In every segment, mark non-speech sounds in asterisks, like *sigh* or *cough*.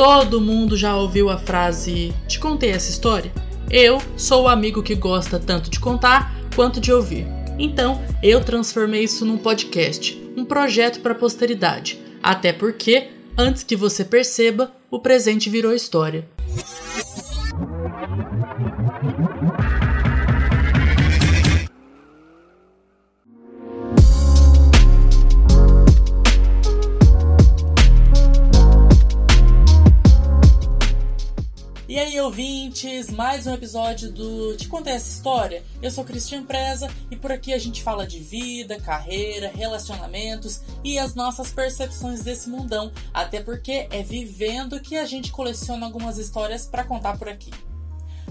Todo mundo já ouviu a frase: Te contei essa história? Eu sou o amigo que gosta tanto de contar quanto de ouvir. Então, eu transformei isso num podcast, um projeto para a posteridade. Até porque, antes que você perceba, o presente virou história. Ouvintes, mais um episódio do Te Contei Essa História. Eu sou Cristian Preza e por aqui a gente fala de vida, carreira, relacionamentos e as nossas percepções desse mundão. Até porque é vivendo que a gente coleciona algumas histórias para contar por aqui.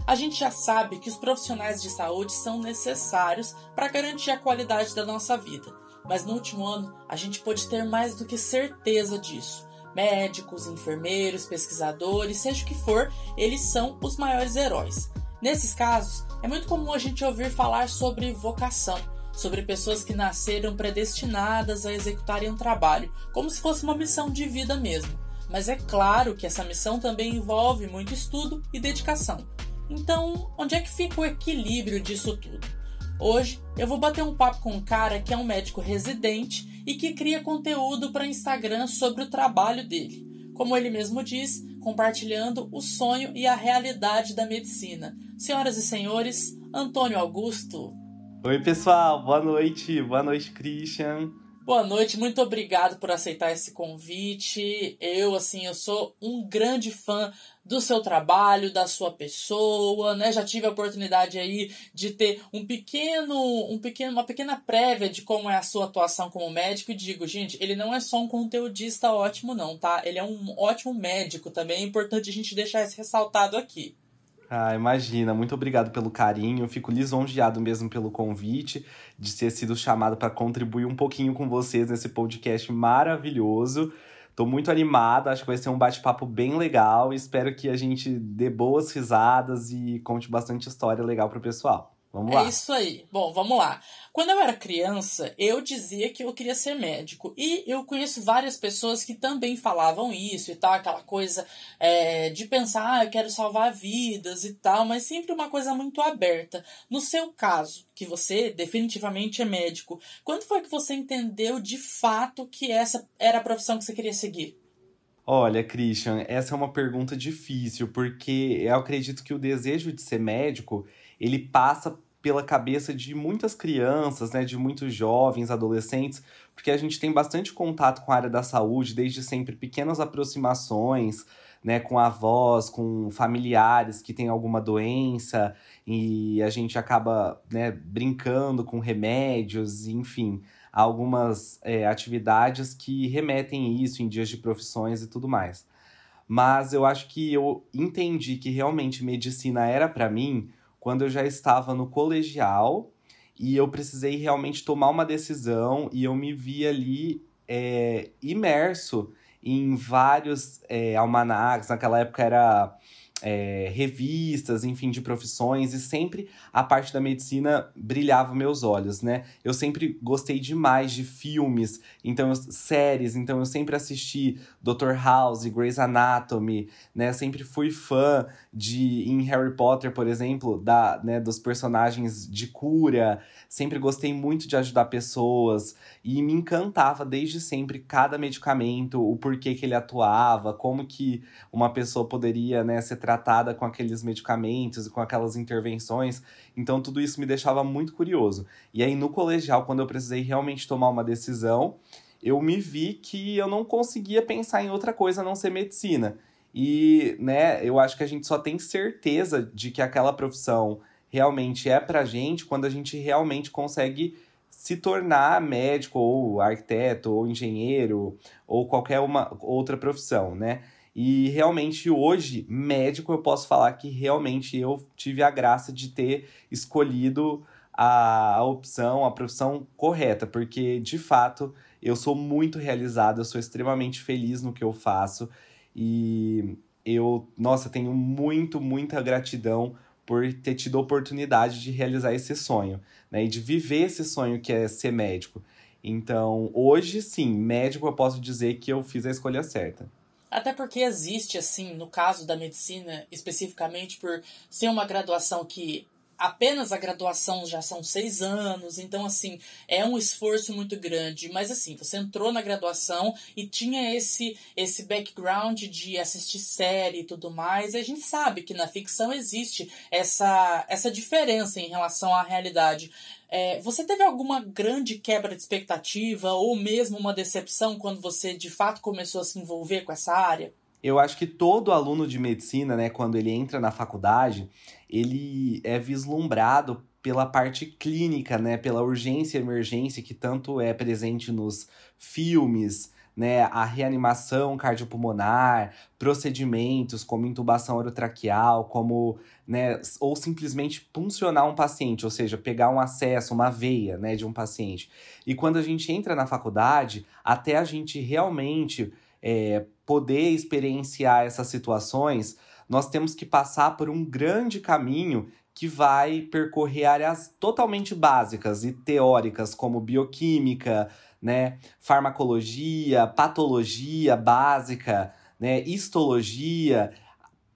A gente já sabe que os profissionais de saúde são necessários para garantir a qualidade da nossa vida, mas no último ano a gente pode ter mais do que certeza disso médicos, enfermeiros, pesquisadores, seja o que for, eles são os maiores heróis. Nesses casos, é muito comum a gente ouvir falar sobre vocação, sobre pessoas que nasceram predestinadas a executarem um trabalho, como se fosse uma missão de vida mesmo. Mas é claro que essa missão também envolve muito estudo e dedicação. Então, onde é que fica o equilíbrio disso tudo? Hoje eu vou bater um papo com um cara que é um médico residente e que cria conteúdo para Instagram sobre o trabalho dele. Como ele mesmo diz, compartilhando o sonho e a realidade da medicina. Senhoras e senhores, Antônio Augusto. Oi, pessoal, boa noite. Boa noite, Christian. Boa noite, muito obrigado por aceitar esse convite. Eu, assim, eu sou um grande fã do seu trabalho, da sua pessoa, né? Já tive a oportunidade aí de ter um pequeno, um pequeno, uma pequena prévia de como é a sua atuação como médico e digo, gente, ele não é só um conteudista ótimo não, tá? Ele é um ótimo médico também, é importante a gente deixar esse ressaltado aqui. Ah, imagina, muito obrigado pelo carinho. fico lisonjeado mesmo pelo convite de ter sido chamado para contribuir um pouquinho com vocês nesse podcast maravilhoso. Tô muito animado, acho que vai ser um bate-papo bem legal. Espero que a gente dê boas risadas e conte bastante história legal pro pessoal. Vamos lá. É isso aí. Bom, vamos lá. Quando eu era criança, eu dizia que eu queria ser médico. E eu conheço várias pessoas que também falavam isso e tal, aquela coisa é, de pensar, ah, eu quero salvar vidas e tal, mas sempre uma coisa muito aberta. No seu caso, que você definitivamente é médico, quando foi que você entendeu de fato que essa era a profissão que você queria seguir? Olha, Christian, essa é uma pergunta difícil, porque eu acredito que o desejo de ser médico ele passa pela cabeça de muitas crianças, né, de muitos jovens, adolescentes, porque a gente tem bastante contato com a área da saúde, desde sempre pequenas aproximações, né, com avós, com familiares que têm alguma doença, e a gente acaba, né, brincando com remédios, enfim, algumas é, atividades que remetem isso em dias de profissões e tudo mais. Mas eu acho que eu entendi que realmente medicina era para mim quando eu já estava no colegial e eu precisei realmente tomar uma decisão e eu me vi ali é, imerso em vários é, almanacs. Naquela época era é, revistas, enfim, de profissões, e sempre a parte da medicina brilhava meus olhos, né? Eu sempre gostei demais de filmes, então séries, então eu sempre assisti Dr. House, Grey's Anatomy, né? Sempre fui fã de em Harry Potter, por exemplo, da, né, dos personagens de cura. Sempre gostei muito de ajudar pessoas e me encantava desde sempre cada medicamento, o porquê que ele atuava, como que uma pessoa poderia, né, ser tratada com aqueles medicamentos e com aquelas intervenções. Então tudo isso me deixava muito curioso. E aí no colegial, quando eu precisei realmente tomar uma decisão, eu me vi que eu não conseguia pensar em outra coisa a não ser medicina. E, né, eu acho que a gente só tem certeza de que aquela profissão realmente é pra gente quando a gente realmente consegue se tornar médico ou arquiteto ou engenheiro ou qualquer uma outra profissão, né? E realmente hoje, médico, eu posso falar que realmente eu tive a graça de ter escolhido a, opção, a profissão correta, porque de fato eu sou muito realizado, eu sou extremamente feliz no que eu faço e eu, nossa, tenho muito, muita gratidão por ter tido a oportunidade de realizar esse sonho, né? E de viver esse sonho que é ser médico. Então, hoje sim, médico eu posso dizer que eu fiz a escolha certa. Até porque existe, assim, no caso da medicina, especificamente por ser uma graduação que apenas a graduação já são seis anos, então assim, é um esforço muito grande. Mas assim, você entrou na graduação e tinha esse, esse background de assistir série e tudo mais. E a gente sabe que na ficção existe essa, essa diferença em relação à realidade. É, você teve alguma grande quebra de expectativa ou mesmo uma decepção quando você de fato começou a se envolver com essa área? Eu acho que todo aluno de medicina, né, quando ele entra na faculdade, ele é vislumbrado pela parte clínica, né, pela urgência e emergência que tanto é presente nos filmes, né, a reanimação cardiopulmonar, procedimentos como intubação orotraqueal, como, né, ou simplesmente puncionar um paciente, ou seja, pegar um acesso, uma veia, né, de um paciente. E quando a gente entra na faculdade, até a gente realmente é, poder experienciar essas situações, nós temos que passar por um grande caminho que vai percorrer áreas totalmente básicas e teóricas, como bioquímica, né, farmacologia, patologia básica, né, histologia,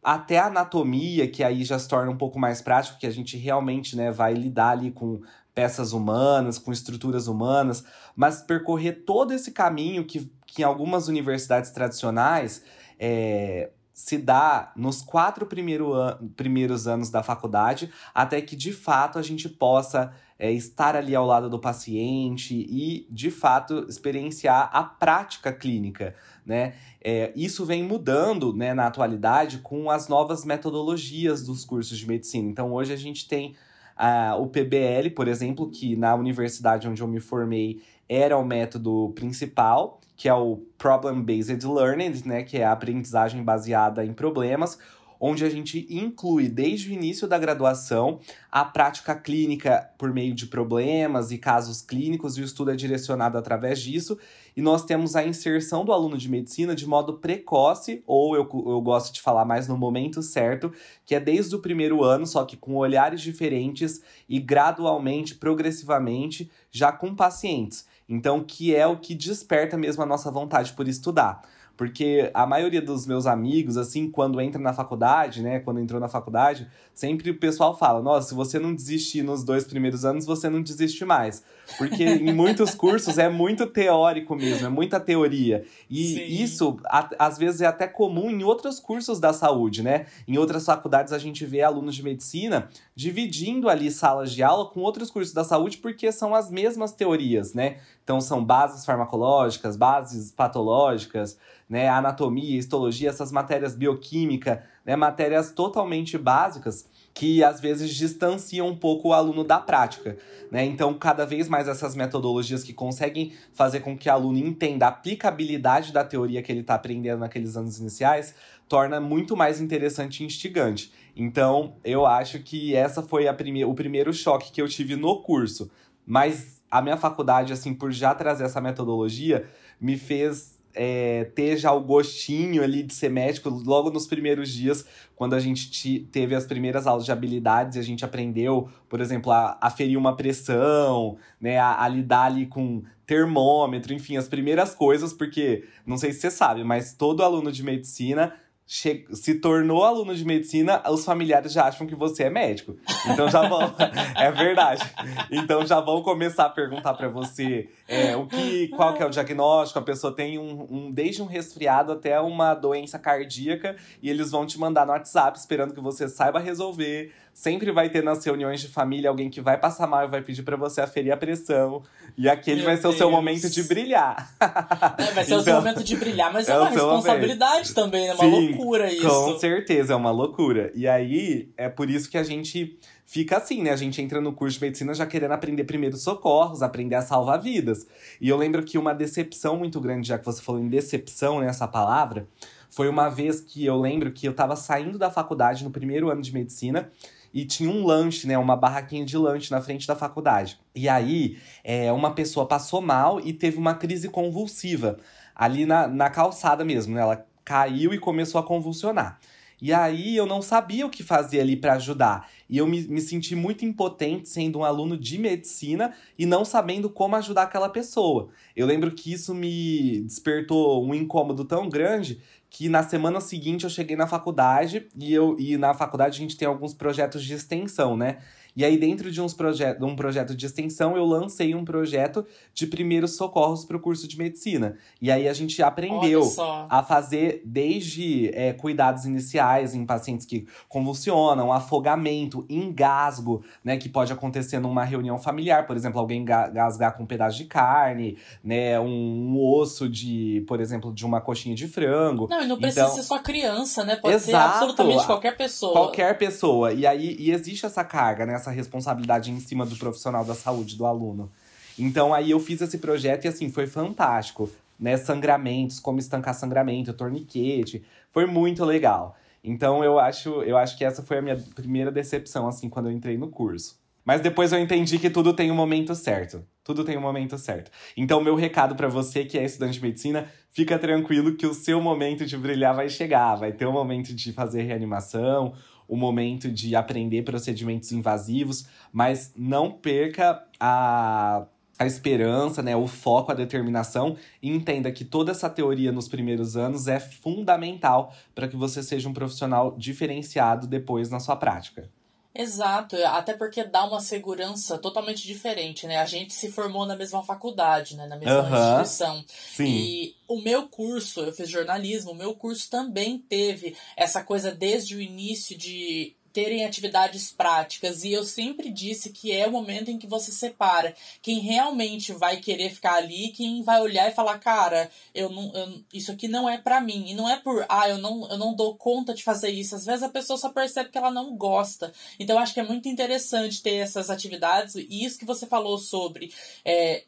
até anatomia, que aí já se torna um pouco mais prático, que a gente realmente né, vai lidar ali com peças humanas, com estruturas humanas, mas percorrer todo esse caminho que, que em algumas universidades tradicionais é, se dá nos quatro primeiro an primeiros anos da faculdade, até que de fato a gente possa é, estar ali ao lado do paciente e de fato experienciar a prática clínica. Né? É, isso vem mudando né, na atualidade com as novas metodologias dos cursos de medicina. Então hoje a gente tem uh, o PBL, por exemplo, que na universidade onde eu me formei era o método principal que é o Problem Based Learning, né, que é a aprendizagem baseada em problemas, onde a gente inclui desde o início da graduação a prática clínica por meio de problemas e casos clínicos, e o estudo é direcionado através disso. E nós temos a inserção do aluno de medicina de modo precoce, ou eu, eu gosto de falar mais no momento certo, que é desde o primeiro ano, só que com olhares diferentes e gradualmente, progressivamente, já com pacientes. Então, que é o que desperta mesmo a nossa vontade por estudar. Porque a maioria dos meus amigos, assim, quando entra na faculdade, né? Quando entrou na faculdade, sempre o pessoal fala: nossa, se você não desistir nos dois primeiros anos, você não desiste mais. Porque em *laughs* muitos cursos é muito teórico mesmo, é muita teoria. E Sim. isso, a, às vezes, é até comum em outros cursos da saúde, né? Em outras faculdades a gente vê alunos de medicina dividindo ali salas de aula com outros cursos da saúde, porque são as mesmas teorias, né? Então são bases farmacológicas, bases patológicas, né, anatomia, histologia, essas matérias bioquímica, né, matérias totalmente básicas que às vezes distanciam um pouco o aluno da prática, né? Então, cada vez mais essas metodologias que conseguem fazer com que o aluno entenda a aplicabilidade da teoria que ele está aprendendo naqueles anos iniciais, torna muito mais interessante e instigante. Então, eu acho que essa foi a prime o primeiro choque que eu tive no curso. Mas a minha faculdade, assim, por já trazer essa metodologia, me fez é, ter já o gostinho ali de ser médico logo nos primeiros dias, quando a gente teve as primeiras aulas de habilidades e a gente aprendeu, por exemplo, a, a ferir uma pressão, né, a, a lidar ali com termômetro, enfim, as primeiras coisas, porque não sei se você sabe, mas todo aluno de medicina se tornou aluno de medicina, os familiares já acham que você é médico. Então já vão. *laughs* é verdade. Então já vão começar a perguntar para você é, o que, qual que é o diagnóstico. A pessoa tem um, um, desde um resfriado até uma doença cardíaca, e eles vão te mandar no WhatsApp esperando que você saiba resolver. Sempre vai ter nas reuniões de família alguém que vai passar mal e vai pedir para você aferir a pressão. E aquele Meu vai ser Deus. o seu momento de brilhar. É, vai ser então, o seu momento de brilhar, mas é, é uma responsabilidade momento. também, é uma Sim, loucura isso. Com certeza, é uma loucura. E aí, é por isso que a gente fica assim, né? A gente entra no curso de medicina já querendo aprender primeiros socorros, aprender a salvar vidas. E eu lembro que uma decepção muito grande, já que você falou em decepção nessa palavra, foi uma vez que eu lembro que eu tava saindo da faculdade no primeiro ano de medicina e tinha um lanche, né? Uma barraquinha de lanche na frente da faculdade. E aí, é, uma pessoa passou mal e teve uma crise convulsiva ali na, na calçada mesmo, né? Ela caiu e começou a convulsionar. E aí eu não sabia o que fazer ali para ajudar. E eu me, me senti muito impotente sendo um aluno de medicina e não sabendo como ajudar aquela pessoa. Eu lembro que isso me despertou um incômodo tão grande que na semana seguinte eu cheguei na faculdade e eu e na faculdade a gente tem alguns projetos de extensão, né? E aí, dentro de uns proje um projeto de extensão, eu lancei um projeto de primeiros socorros para o curso de medicina. E aí a gente aprendeu a fazer desde é, cuidados iniciais em pacientes que convulsionam, afogamento, engasgo, né? Que pode acontecer numa reunião familiar, por exemplo, alguém gasgar com um pedaço de carne, né? Um, um osso de, por exemplo, de uma coxinha de frango. Não, e não precisa então, ser só criança, né? Pode exato, ser absolutamente qualquer pessoa. Qualquer pessoa. E aí e existe essa carga, né? Essa responsabilidade em cima do profissional da saúde, do aluno. Então aí eu fiz esse projeto e assim, foi fantástico. Né, sangramentos, como estancar sangramento, torniquete, foi muito legal. Então eu acho, eu acho que essa foi a minha primeira decepção assim quando eu entrei no curso. Mas depois eu entendi que tudo tem um momento certo. Tudo tem um momento certo. Então, meu recado para você que é estudante de medicina, fica tranquilo que o seu momento de brilhar vai chegar. Vai ter o um momento de fazer reanimação, o momento de aprender procedimentos invasivos, mas não perca a a esperança, né, o foco, a determinação e entenda que toda essa teoria nos primeiros anos é fundamental para que você seja um profissional diferenciado depois na sua prática. Exato, até porque dá uma segurança totalmente diferente, né? A gente se formou na mesma faculdade, né? Na mesma uhum. instituição. Sim. E o meu curso, eu fiz jornalismo, o meu curso também teve essa coisa desde o início de terem atividades práticas. E eu sempre disse que é o momento em que você separa quem realmente vai querer ficar ali, quem vai olhar e falar, cara, eu não, eu, isso aqui não é para mim. E não é por, ah, eu não, eu não dou conta de fazer isso. Às vezes a pessoa só percebe que ela não gosta. Então acho que é muito interessante ter essas atividades. E isso que você falou sobre. É,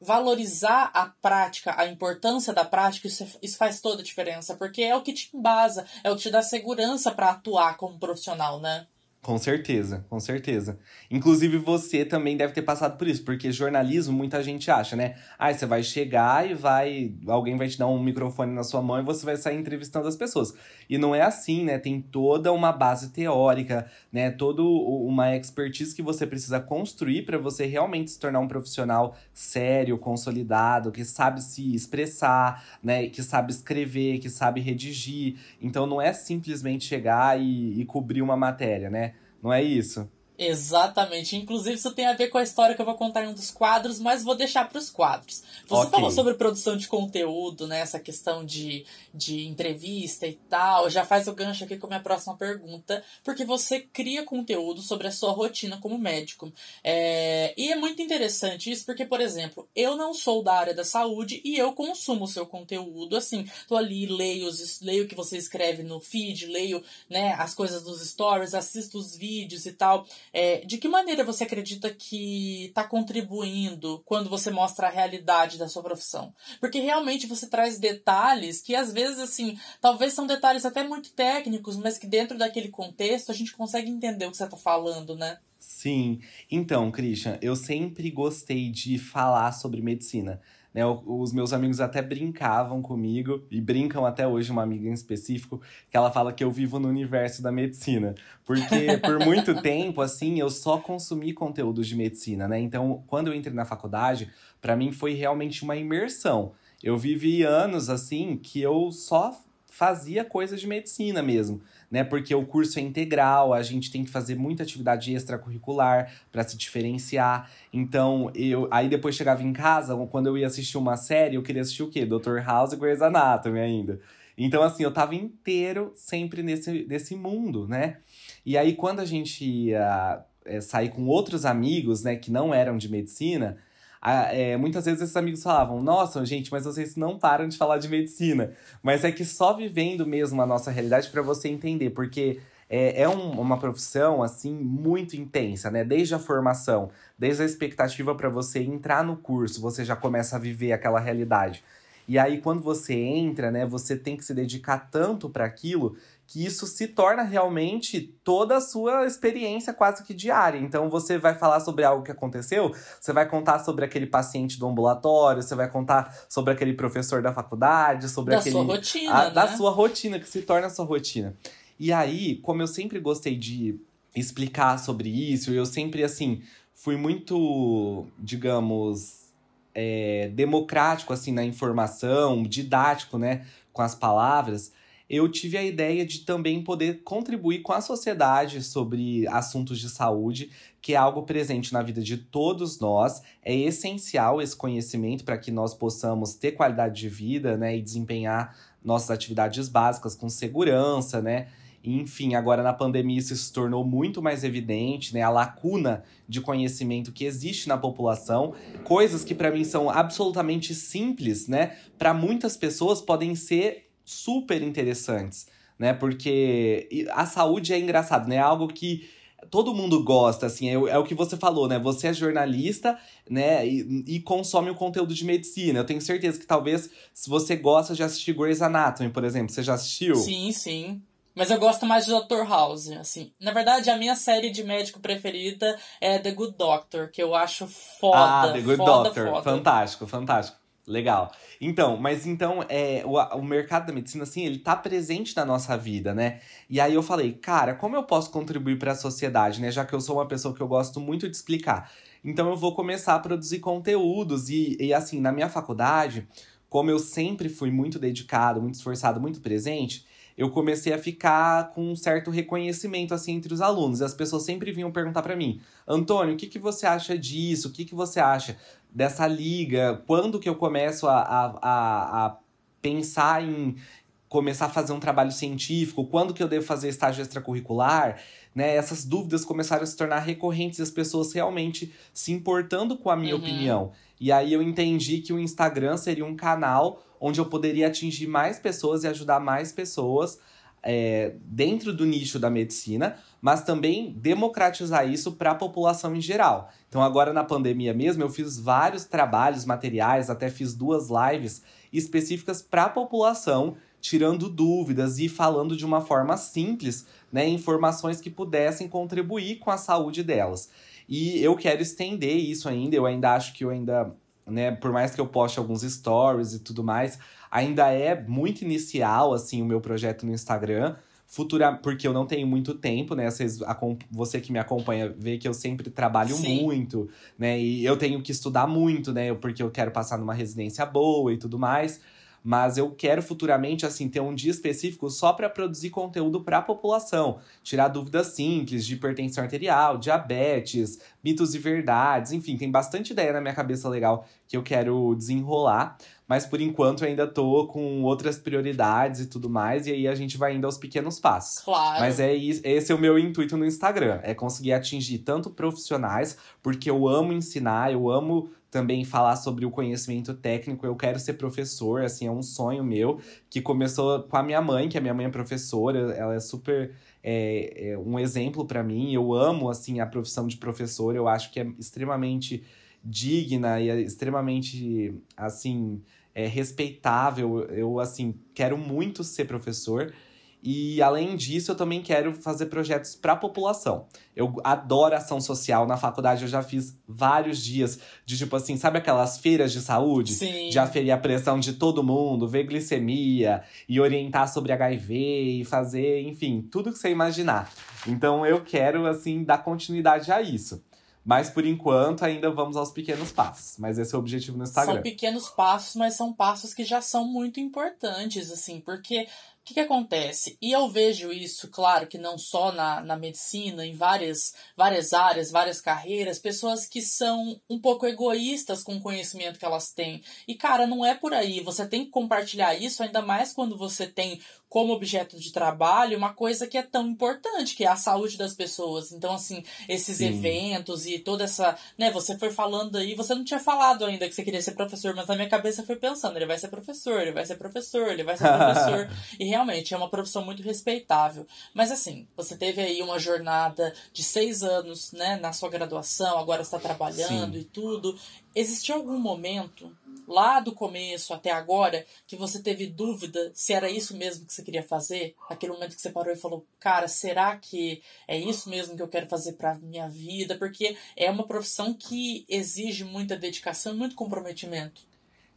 valorizar a prática, a importância da prática, isso, isso faz toda a diferença, porque é o que te embasa, é o que te dá segurança para atuar como profissional, né? Com certeza, com certeza. Inclusive você também deve ter passado por isso, porque jornalismo muita gente acha, né? Ah, você vai chegar e vai. Alguém vai te dar um microfone na sua mão e você vai sair entrevistando as pessoas. E não é assim, né? Tem toda uma base teórica, né? Toda uma expertise que você precisa construir para você realmente se tornar um profissional sério, consolidado, que sabe se expressar, né? Que sabe escrever, que sabe redigir. Então não é simplesmente chegar e, e cobrir uma matéria, né? Não é isso? Exatamente. Inclusive, isso tem a ver com a história que eu vou contar em um dos quadros, mas vou deixar para os quadros. Você okay. falou sobre produção de conteúdo, né? Essa questão de, de entrevista e tal. Já faz o gancho aqui com a minha próxima pergunta, porque você cria conteúdo sobre a sua rotina como médico. É, e é muito interessante isso, porque, por exemplo, eu não sou da área da saúde e eu consumo o seu conteúdo. Assim, tô ali, leio, os, leio o que você escreve no feed, leio né, as coisas dos stories, assisto os vídeos e tal. É, de que maneira você acredita que está contribuindo quando você mostra a realidade da sua profissão? Porque realmente você traz detalhes que às vezes, assim, talvez são detalhes até muito técnicos, mas que dentro daquele contexto a gente consegue entender o que você está falando, né? Sim. Então, Christian, eu sempre gostei de falar sobre medicina. Né, os meus amigos até brincavam comigo, e brincam até hoje, uma amiga em específico, que ela fala que eu vivo no universo da medicina. Porque *laughs* por muito tempo, assim, eu só consumi conteúdos de medicina, né? Então, quando eu entrei na faculdade, para mim foi realmente uma imersão. Eu vivi anos, assim, que eu só fazia coisas de medicina mesmo né? Porque o curso é integral, a gente tem que fazer muita atividade extracurricular para se diferenciar. Então, eu aí depois chegava em casa, quando eu ia assistir uma série, eu queria assistir o quê? Dr. House e Grey's Anatomy ainda. Então, assim, eu tava inteiro sempre nesse, nesse mundo, né? E aí, quando a gente ia é, sair com outros amigos, né, que não eram de medicina, é, muitas vezes esses amigos falavam: Nossa, gente, mas vocês não param de falar de medicina. Mas é que só vivendo mesmo a nossa realidade para você entender, porque é, é um, uma profissão assim muito intensa, né? Desde a formação, desde a expectativa para você entrar no curso, você já começa a viver aquela realidade. E aí, quando você entra, né, você tem que se dedicar tanto para aquilo que isso se torna realmente toda a sua experiência quase que diária. Então você vai falar sobre algo que aconteceu, você vai contar sobre aquele paciente do ambulatório, você vai contar sobre aquele professor da faculdade, sobre da aquele sua rotina, a, né? da sua rotina que se torna a sua rotina. E aí, como eu sempre gostei de explicar sobre isso, eu sempre assim fui muito, digamos, é, democrático assim na informação, didático, né? com as palavras, eu tive a ideia de também poder contribuir com a sociedade sobre assuntos de saúde, que é algo presente na vida de todos nós. É essencial esse conhecimento para que nós possamos ter qualidade de vida, né, e desempenhar nossas atividades básicas com segurança, né? Enfim, agora na pandemia isso se tornou muito mais evidente, né? A lacuna de conhecimento que existe na população, coisas que para mim são absolutamente simples, né? Para muitas pessoas podem ser super interessantes, né? Porque a saúde é engraçado, né? É algo que todo mundo gosta, assim, é, é, o que você falou, né? Você é jornalista, né? E, e, consome o conteúdo de medicina. Eu tenho certeza que talvez, se você gosta de assistir Grey's Anatomy, por exemplo, você já assistiu? Sim, sim. Mas eu gosto mais de Dr. House, assim. Na verdade, a minha série de médico preferida é The Good Doctor, que eu acho foda. Ah, The Good foda, Doctor. Foda. Fantástico, fantástico. Legal. Então, mas então, é, o, o mercado da medicina, assim, ele tá presente na nossa vida, né? E aí eu falei, cara, como eu posso contribuir para a sociedade, né? Já que eu sou uma pessoa que eu gosto muito de explicar. Então eu vou começar a produzir conteúdos. E, e assim, na minha faculdade, como eu sempre fui muito dedicado, muito esforçado, muito presente, eu comecei a ficar com um certo reconhecimento assim entre os alunos. E as pessoas sempre vinham perguntar para mim: "Antônio, o que, que você acha disso? O que, que você acha dessa liga? Quando que eu começo a, a, a, a pensar em começar a fazer um trabalho científico? Quando que eu devo fazer estágio extracurricular?" Né, essas dúvidas começaram a se tornar recorrentes e as pessoas realmente se importando com a minha uhum. opinião. E aí eu entendi que o Instagram seria um canal onde eu poderia atingir mais pessoas e ajudar mais pessoas é, dentro do nicho da medicina, mas também democratizar isso para a população em geral. Então, agora na pandemia mesmo, eu fiz vários trabalhos, materiais, até fiz duas lives específicas para a população, tirando dúvidas e falando de uma forma simples, né, informações que pudessem contribuir com a saúde delas. E eu quero estender isso ainda, eu ainda acho que eu ainda né? Por mais que eu poste alguns stories e tudo mais, ainda é muito inicial, assim, o meu projeto no Instagram. Futura, porque eu não tenho muito tempo, né? Vocês, você que me acompanha vê que eu sempre trabalho Sim. muito, né? E eu tenho que estudar muito, né? Porque eu quero passar numa residência boa e tudo mais mas eu quero futuramente assim ter um dia específico só para produzir conteúdo para a população, tirar dúvidas simples de hipertensão arterial, diabetes, mitos e verdades, enfim, tem bastante ideia na minha cabeça legal que eu quero desenrolar, mas por enquanto eu ainda tô com outras prioridades e tudo mais, e aí a gente vai indo aos pequenos passos. Claro. Mas é esse é o meu intuito no Instagram, é conseguir atingir tanto profissionais, porque eu amo ensinar, eu amo também falar sobre o conhecimento técnico. Eu quero ser professor, assim, é um sonho meu, que começou com a minha mãe, que a minha mãe é professora, ela é super é, é um exemplo para mim. Eu amo, assim, a profissão de professor, eu acho que é extremamente digna e é extremamente, assim, é, respeitável. Eu, assim, quero muito ser professor. E além disso, eu também quero fazer projetos para a população. Eu adoro ação social. Na faculdade eu já fiz vários dias de tipo assim, sabe aquelas feiras de saúde? Sim. De aferir a pressão de todo mundo, ver glicemia e orientar sobre HIV e fazer, enfim, tudo que você imaginar. Então eu quero assim dar continuidade a isso. Mas por enquanto ainda vamos aos pequenos passos. Mas esse é o objetivo no Instagram. São pequenos passos, mas são passos que já são muito importantes, assim, porque que, que, acontece? E eu vejo isso, claro, que não só na, na medicina, em várias, várias áreas, várias carreiras, pessoas que são um pouco egoístas com o conhecimento que elas têm. E, cara, não é por aí. Você tem que compartilhar isso, ainda mais quando você tem como objeto de trabalho uma coisa que é tão importante, que é a saúde das pessoas. Então, assim, esses Sim. eventos e toda essa. né, você foi falando aí, você não tinha falado ainda que você queria ser professor, mas na minha cabeça foi pensando, ele vai ser professor, ele vai ser professor, ele vai ser *laughs* professor. e realmente é uma profissão muito respeitável. Mas assim, você teve aí uma jornada de seis anos, né, na sua graduação, agora está trabalhando Sim. e tudo. Existiu algum momento lá do começo até agora que você teve dúvida se era isso mesmo que você queria fazer? Aquele momento que você parou e falou, cara, será que é isso mesmo que eu quero fazer para minha vida? Porque é uma profissão que exige muita dedicação e muito comprometimento.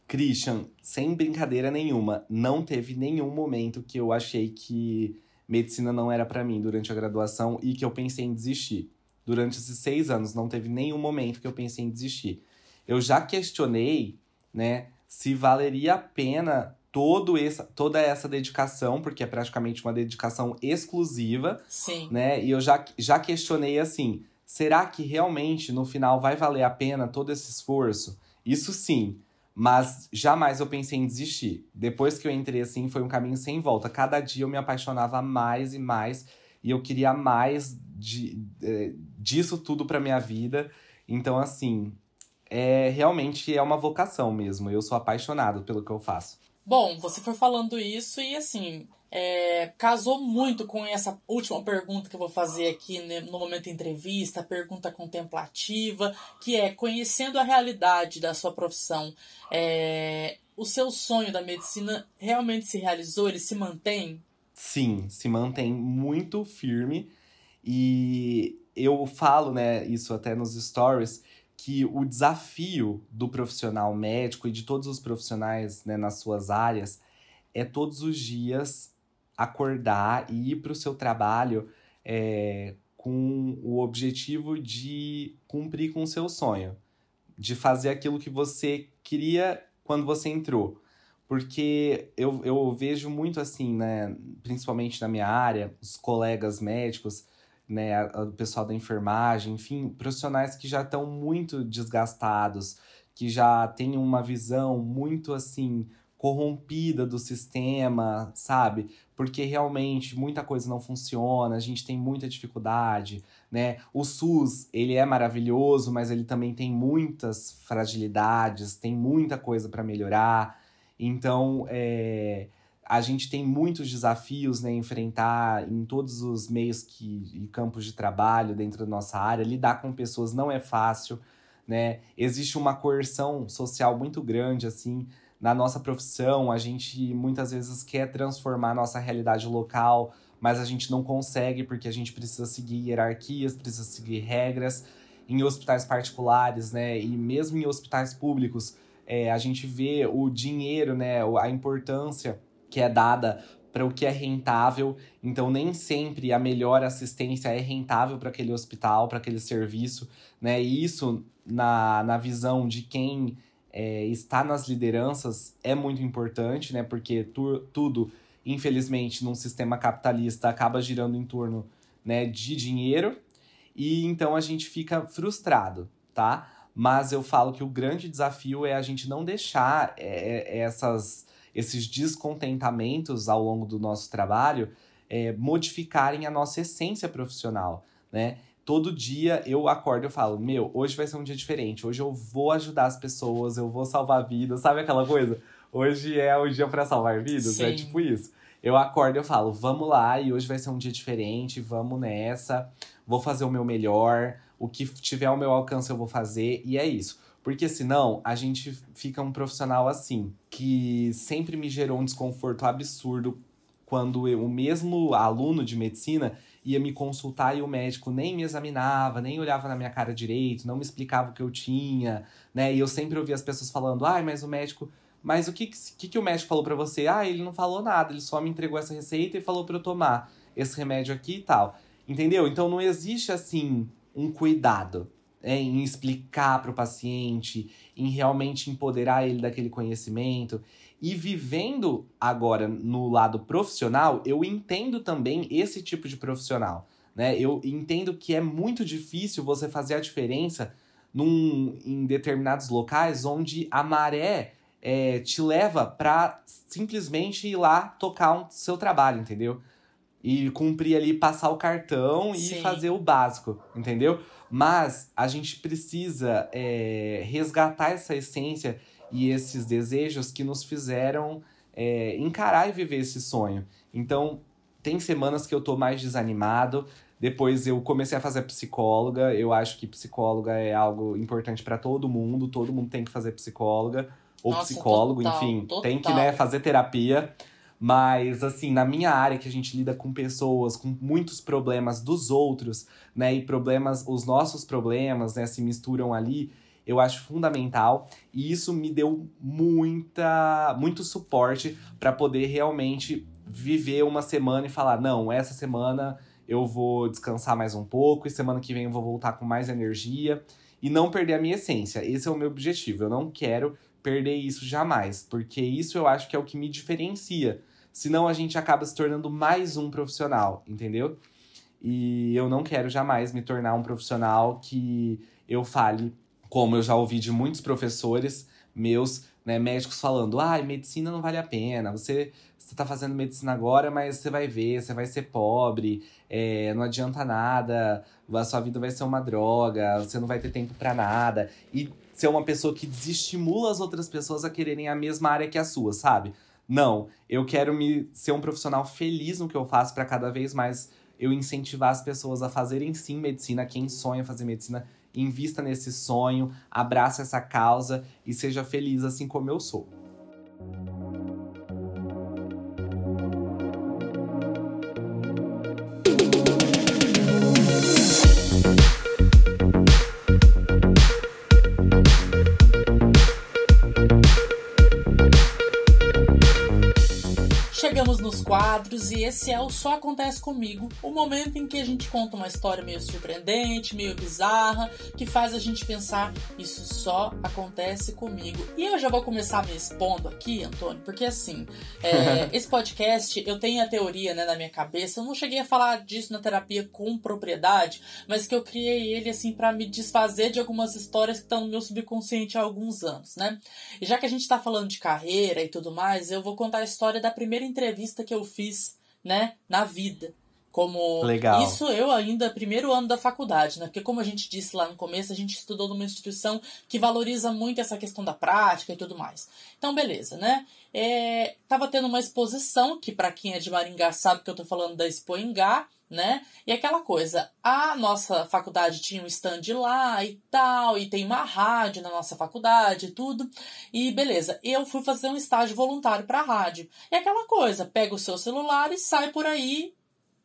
Christian, sem brincadeira nenhuma, não teve nenhum momento que eu achei que medicina não era para mim durante a graduação e que eu pensei em desistir. Durante esses seis anos, não teve nenhum momento que eu pensei em desistir. Eu já questionei né? Se valeria a pena todo essa, toda essa dedicação, porque é praticamente uma dedicação exclusiva. Sim. Né? E eu já, já questionei assim: será que realmente no final vai valer a pena todo esse esforço? Isso sim. Mas jamais eu pensei em desistir. Depois que eu entrei assim, foi um caminho sem volta. Cada dia eu me apaixonava mais e mais. E eu queria mais de, de disso tudo para minha vida. Então, assim, é realmente é uma vocação mesmo. Eu sou apaixonado pelo que eu faço. Bom, você foi falando isso e assim, é, casou muito com essa última pergunta que eu vou fazer aqui né, no momento entrevista, pergunta contemplativa, que é conhecendo a realidade da sua profissão, é, o seu sonho da medicina realmente se realizou? Ele se mantém? Sim, se mantém muito firme e eu falo, né, isso até nos stories que o desafio do profissional médico e de todos os profissionais né, nas suas áreas é todos os dias acordar e ir para o seu trabalho é, com o objetivo de cumprir com o seu sonho, de fazer aquilo que você queria quando você entrou. Porque eu, eu vejo muito assim, né, principalmente na minha área, os colegas médicos né, o pessoal da enfermagem, enfim, profissionais que já estão muito desgastados, que já têm uma visão muito assim corrompida do sistema, sabe? Porque realmente muita coisa não funciona, a gente tem muita dificuldade, né? O SUS, ele é maravilhoso, mas ele também tem muitas fragilidades, tem muita coisa para melhorar. Então, é, a gente tem muitos desafios né, enfrentar em todos os meios que, e campos de trabalho dentro da nossa área. Lidar com pessoas não é fácil, né? Existe uma coerção social muito grande, assim, na nossa profissão. A gente muitas vezes quer transformar a nossa realidade local, mas a gente não consegue porque a gente precisa seguir hierarquias, precisa seguir regras. Em hospitais particulares, né? E mesmo em hospitais públicos, é, a gente vê o dinheiro, né? A importância que é dada para o que é rentável. Então, nem sempre a melhor assistência é rentável para aquele hospital, para aquele serviço, né? E isso, na, na visão de quem é, está nas lideranças, é muito importante, né? Porque tu, tudo, infelizmente, num sistema capitalista, acaba girando em torno né, de dinheiro. E então a gente fica frustrado, tá? Mas eu falo que o grande desafio é a gente não deixar é, é essas esses descontentamentos ao longo do nosso trabalho é, modificarem a nossa essência profissional, né? Todo dia eu acordo e falo, meu, hoje vai ser um dia diferente, hoje eu vou ajudar as pessoas, eu vou salvar vidas, sabe aquela coisa? Hoje é o dia para salvar vidas, é Sim. é tipo isso. Eu acordo e eu falo, vamos lá, e hoje vai ser um dia diferente, vamos nessa, vou fazer o meu melhor, o que tiver ao meu alcance eu vou fazer, e é isso. Porque senão a gente fica um profissional assim, que sempre me gerou um desconforto absurdo quando eu, o mesmo aluno de medicina ia me consultar e o médico nem me examinava, nem olhava na minha cara direito, não me explicava o que eu tinha, né? E eu sempre ouvia as pessoas falando: "Ai, mas o médico, mas o que que, que o médico falou para você?" "Ah, ele não falou nada, ele só me entregou essa receita e falou para eu tomar esse remédio aqui e tal." Entendeu? Então não existe assim um cuidado é, em explicar para o paciente, em realmente empoderar ele daquele conhecimento. E vivendo agora no lado profissional, eu entendo também esse tipo de profissional. Né? Eu entendo que é muito difícil você fazer a diferença num, em determinados locais onde a maré é, te leva para simplesmente ir lá tocar o um, seu trabalho, entendeu? E cumprir ali, passar o cartão e Sim. fazer o básico, entendeu? Mas a gente precisa é, resgatar essa essência e esses desejos que nos fizeram é, encarar e viver esse sonho. Então, tem semanas que eu tô mais desanimado. Depois eu comecei a fazer psicóloga. Eu acho que psicóloga é algo importante para todo mundo. Todo mundo tem que fazer psicóloga ou Nossa, psicólogo, total, enfim, total. tem que né, fazer terapia. Mas, assim, na minha área, que a gente lida com pessoas, com muitos problemas dos outros, né? E problemas, os nossos problemas, né, se misturam ali, eu acho fundamental. E isso me deu muita, muito suporte para poder realmente viver uma semana e falar: não, essa semana eu vou descansar mais um pouco, e semana que vem eu vou voltar com mais energia e não perder a minha essência. Esse é o meu objetivo. Eu não quero perder isso jamais, porque isso eu acho que é o que me diferencia. Senão a gente acaba se tornando mais um profissional, entendeu? E eu não quero jamais me tornar um profissional que eu fale, como eu já ouvi de muitos professores meus, né, médicos falando: ah, medicina não vale a pena, você está fazendo medicina agora, mas você vai ver, você vai ser pobre, é, não adianta nada, a sua vida vai ser uma droga, você não vai ter tempo para nada. E ser uma pessoa que desestimula as outras pessoas a quererem a mesma área que a sua, sabe? Não, eu quero me ser um profissional feliz no que eu faço para cada vez mais eu incentivar as pessoas a fazerem sim medicina, quem sonha fazer medicina, invista nesse sonho, abraça essa causa e seja feliz assim como eu sou. Quadros e esse é o Só Acontece Comigo, o momento em que a gente conta uma história meio surpreendente, meio bizarra, que faz a gente pensar, isso só acontece comigo. E eu já vou começar me expondo aqui, Antônio, porque assim, é, *laughs* esse podcast, eu tenho a teoria né, na minha cabeça, eu não cheguei a falar disso na terapia com propriedade, mas que eu criei ele assim para me desfazer de algumas histórias que estão no meu subconsciente há alguns anos, né? E já que a gente tá falando de carreira e tudo mais, eu vou contar a história da primeira entrevista que eu fiz, né, na vida. Como Legal. isso eu ainda primeiro ano da faculdade, né? Porque como a gente disse lá no começo, a gente estudou numa instituição que valoriza muito essa questão da prática e tudo mais. Então, beleza, né? É, tava tendo uma exposição que para quem é de Maringá sabe que eu tô falando da Expo Engá, né? E aquela coisa, a nossa faculdade tinha um stand lá e tal, e tem uma rádio na nossa faculdade e tudo. E beleza, eu fui fazer um estágio voluntário para a rádio. E aquela coisa, pega o seu celular e sai por aí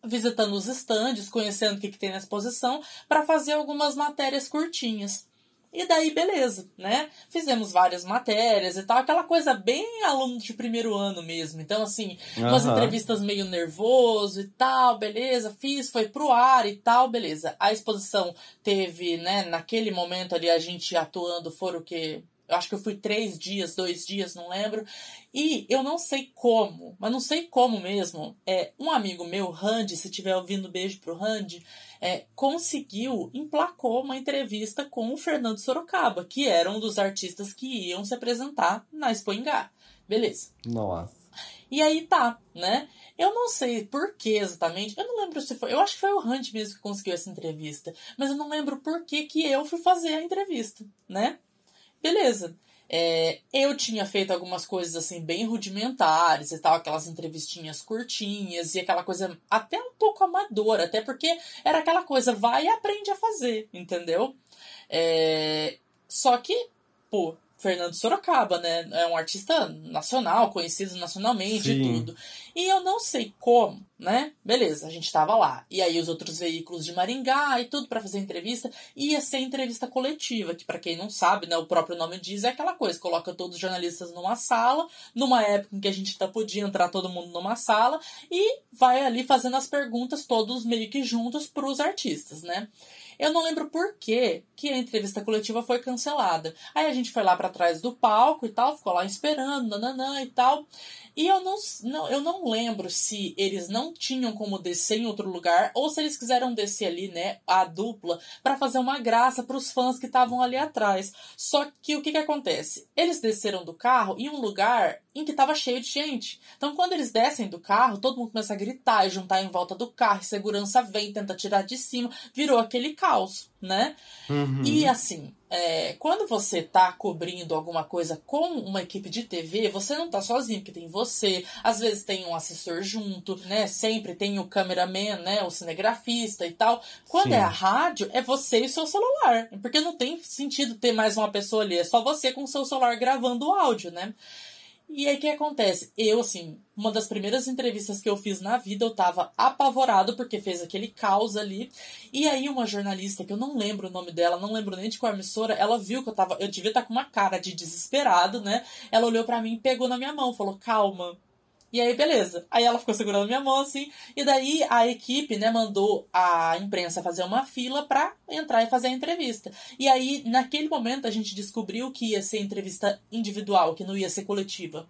visitando os stands, conhecendo o que, que tem na exposição, para fazer algumas matérias curtinhas. E daí, beleza, né? Fizemos várias matérias e tal, aquela coisa bem aluno de primeiro ano mesmo. Então, assim, uhum. umas entrevistas meio nervoso e tal, beleza, fiz, foi pro ar e tal, beleza. A exposição teve, né, naquele momento ali, a gente atuando, foram o quê? Eu acho que eu fui três dias, dois dias, não lembro. E eu não sei como, mas não sei como mesmo. É, um amigo meu, Randy, se estiver ouvindo, beijo pro Randy, é, conseguiu, emplacou uma entrevista com o Fernando Sorocaba, que era um dos artistas que iam se apresentar na Expo Ingá. Beleza. Nossa. E aí tá, né? Eu não sei por que exatamente. Eu não lembro se foi. Eu acho que foi o Hunt mesmo que conseguiu essa entrevista. Mas eu não lembro por que, que eu fui fazer a entrevista, né? Beleza. É, eu tinha feito algumas coisas assim bem rudimentares e tal, aquelas entrevistinhas curtinhas e aquela coisa até um pouco amadora, até porque era aquela coisa, vai e aprende a fazer, entendeu? É, só que, pô, Fernando Sorocaba, né? É um artista nacional, conhecido nacionalmente Sim. e tudo. E eu não sei como, né? Beleza, a gente tava lá. E aí os outros veículos de Maringá e tudo para fazer entrevista. Ia ser entrevista coletiva, que para quem não sabe, né? O próprio nome diz é aquela coisa, coloca todos os jornalistas numa sala, numa época em que a gente tá, podia entrar todo mundo numa sala, e vai ali fazendo as perguntas todos meio que juntos pros artistas, né? Eu não lembro por que que a entrevista coletiva foi cancelada. Aí a gente foi lá para trás do palco e tal, ficou lá esperando, nananã e tal. E eu não, não, eu não lembro se eles não tinham como descer em outro lugar ou se eles quiseram descer ali, né, a dupla, para fazer uma graça para os fãs que estavam ali atrás. Só que o que, que acontece? Eles desceram do carro em um lugar em que estava cheio de gente. Então, quando eles descem do carro, todo mundo começa a gritar e juntar em volta do carro, e segurança vem, tenta tirar de cima, virou aquele caos, né? Uhum. E assim, é, quando você tá cobrindo alguma coisa com uma equipe de TV, você não tá sozinho, porque tem você, às vezes tem um assessor junto, né? Sempre tem o cameraman, né? O cinegrafista e tal. Quando Sim. é a rádio, é você e o seu celular. Porque não tem sentido ter mais uma pessoa ali, é só você com o seu celular gravando o áudio, né? E aí o que acontece? Eu, assim, uma das primeiras entrevistas que eu fiz na vida, eu tava apavorado porque fez aquele caos ali. E aí uma jornalista, que eu não lembro o nome dela, não lembro nem de qual emissora, ela viu que eu tava. Eu devia estar tá com uma cara de desesperado, né? Ela olhou para mim, pegou na minha mão, falou: calma. E aí, beleza. Aí ela ficou segurando minha mão assim. E daí a equipe, né, mandou a imprensa fazer uma fila pra entrar e fazer a entrevista. E aí, naquele momento, a gente descobriu que ia ser entrevista individual, que não ia ser coletiva.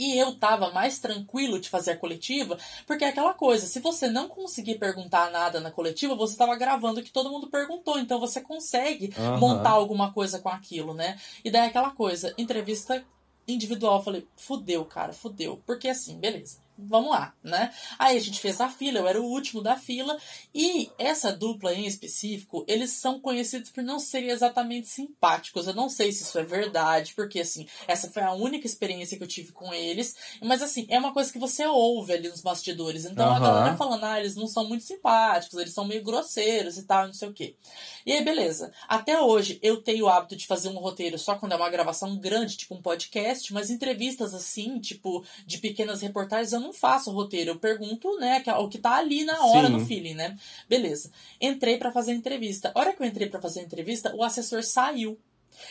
E eu tava mais tranquilo de fazer a coletiva, porque é aquela coisa, se você não conseguir perguntar nada na coletiva, você tava gravando o que todo mundo perguntou, então você consegue uhum. montar alguma coisa com aquilo, né? E daí é aquela coisa, entrevista individual, eu falei, fudeu, cara, fudeu. Porque assim, beleza vamos lá, né? Aí a gente fez a fila, eu era o último da fila, e essa dupla em específico, eles são conhecidos por não serem exatamente simpáticos. Eu não sei se isso é verdade, porque assim, essa foi a única experiência que eu tive com eles, mas assim, é uma coisa que você ouve ali nos bastidores. Então uhum. a galera falando, ah, eles não são muito simpáticos, eles são meio grosseiros e tal, não sei o quê. E aí, beleza. Até hoje eu tenho o hábito de fazer um roteiro só quando é uma gravação grande, tipo um podcast, mas entrevistas assim, tipo, de pequenas reportagens, eu não não faço o roteiro, eu pergunto, né, o que tá ali na hora Sim. no feeling, né? Beleza. Entrei para fazer a entrevista. A hora que eu entrei para fazer a entrevista, o assessor saiu.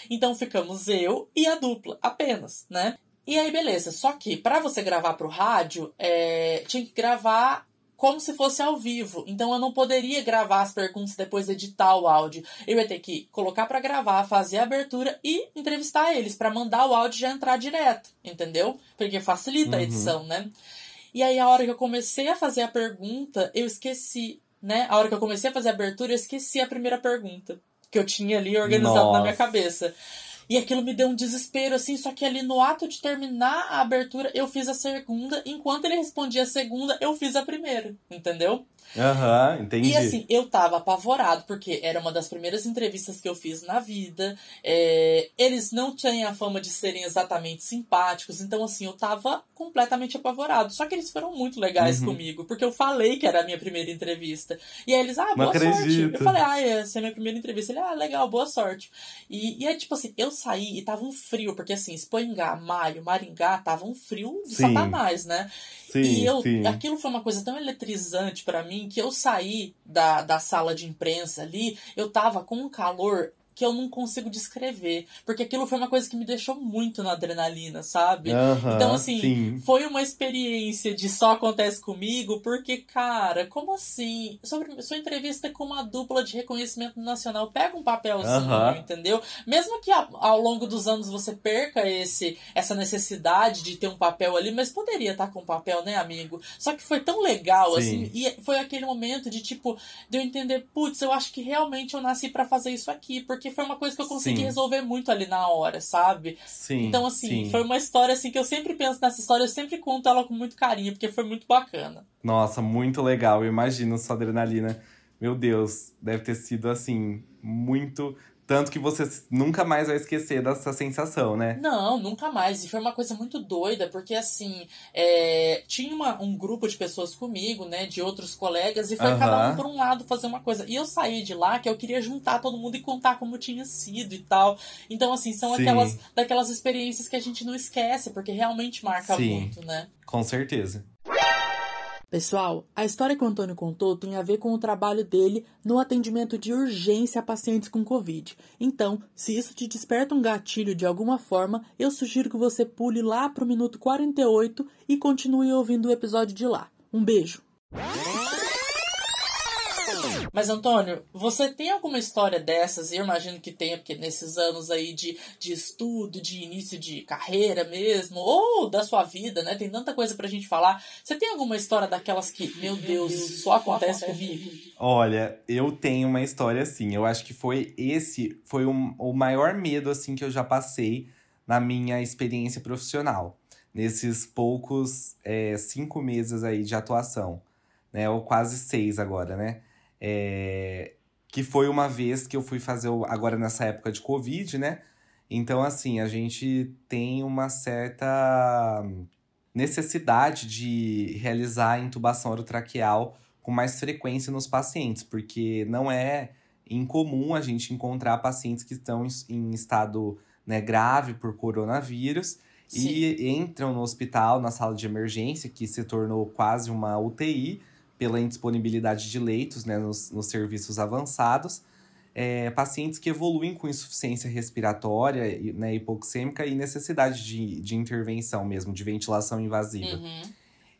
Então ficamos eu e a dupla, apenas, né? E aí, beleza. Só que para você gravar pro rádio, é, tinha que gravar como se fosse ao vivo. Então eu não poderia gravar as perguntas depois editar o áudio. Eu ia ter que colocar para gravar, fazer a abertura e entrevistar eles para mandar o áudio já entrar direto, entendeu? Porque facilita uhum. a edição, né? E aí, a hora que eu comecei a fazer a pergunta, eu esqueci, né? A hora que eu comecei a fazer a abertura, eu esqueci a primeira pergunta que eu tinha ali organizado Nossa. na minha cabeça. E aquilo me deu um desespero, assim, só que ali no ato de terminar a abertura, eu fiz a segunda. Enquanto ele respondia a segunda, eu fiz a primeira, entendeu? Aham, uhum, entendi. E assim, eu tava apavorado, porque era uma das primeiras entrevistas que eu fiz na vida. É, eles não têm a fama de serem exatamente simpáticos, então assim, eu tava completamente apavorado. Só que eles foram muito legais uhum. comigo, porque eu falei que era a minha primeira entrevista. E aí eles, ah, boa sorte. Eu falei, ah, essa é a minha primeira entrevista. Ele, ah, legal, boa sorte. E, e é tipo assim, eu saí e tava um frio, porque assim, Espoingá, Maio, Maringá, tava um frio de Sim. satanás, né? Sim, e eu, sim. aquilo foi uma coisa tão eletrizante para mim que eu saí da, da sala de imprensa ali, eu tava com um calor que eu não consigo descrever. Porque aquilo foi uma coisa que me deixou muito na adrenalina, sabe? então, assim, sim. foi uma experiência de só acontece comigo, porque, cara, como assim? Sobre sua entrevista com uma dupla de reconhecimento nacional, pega um papelzinho, entendeu? Mesmo que ao longo dos anos você perca esse essa necessidade de ter um papel ali, mas poderia estar com papel, né, amigo? Só que foi tão legal, sim. assim, e foi aquele momento de tipo, de eu entender, putz, eu acho que realmente eu nasci para fazer isso aqui, porque porque foi uma coisa que eu consegui sim. resolver muito ali na hora, sabe? Sim. Então, assim, sim. foi uma história assim que eu sempre penso nessa história, eu sempre conto ela com muito carinho, porque foi muito bacana. Nossa, muito legal. Eu imagino sua adrenalina. Meu Deus, deve ter sido assim, muito tanto que você nunca mais vai esquecer dessa sensação, né? Não, nunca mais. E foi uma coisa muito doida, porque assim, é... tinha uma, um grupo de pessoas comigo, né? De outros colegas, e foi uhum. cada um por um lado fazer uma coisa. E eu saí de lá que eu queria juntar todo mundo e contar como tinha sido e tal. Então, assim, são aquelas daquelas experiências que a gente não esquece, porque realmente marca Sim. muito, né? Com certeza. Pessoal, a história que o Antônio contou tem a ver com o trabalho dele no atendimento de urgência a pacientes com Covid. Então, se isso te desperta um gatilho de alguma forma, eu sugiro que você pule lá para o minuto 48 e continue ouvindo o episódio de lá. Um beijo! Mas, Antônio, você tem alguma história dessas? Eu imagino que tenha, porque nesses anos aí de, de estudo, de início de carreira mesmo, ou da sua vida, né? Tem tanta coisa pra gente falar. Você tem alguma história daquelas que, meu Deus, só acontece comigo? Olha, eu tenho uma história assim. Eu acho que foi esse, foi o, o maior medo, assim, que eu já passei na minha experiência profissional. Nesses poucos é, cinco meses aí de atuação, né? Ou quase seis agora, né? É, que foi uma vez que eu fui fazer, o, agora nessa época de Covid, né? Então, assim, a gente tem uma certa necessidade de realizar a intubação orotraqueal com mais frequência nos pacientes, porque não é incomum a gente encontrar pacientes que estão em estado né, grave por coronavírus Sim. e entram no hospital, na sala de emergência, que se tornou quase uma UTI, pela indisponibilidade de leitos né, nos, nos serviços avançados. é, pacientes que evoluem com insuficiência respiratória, né, hipoxêmica e necessidade de, de intervenção mesmo, de ventilação invasiva. Uhum.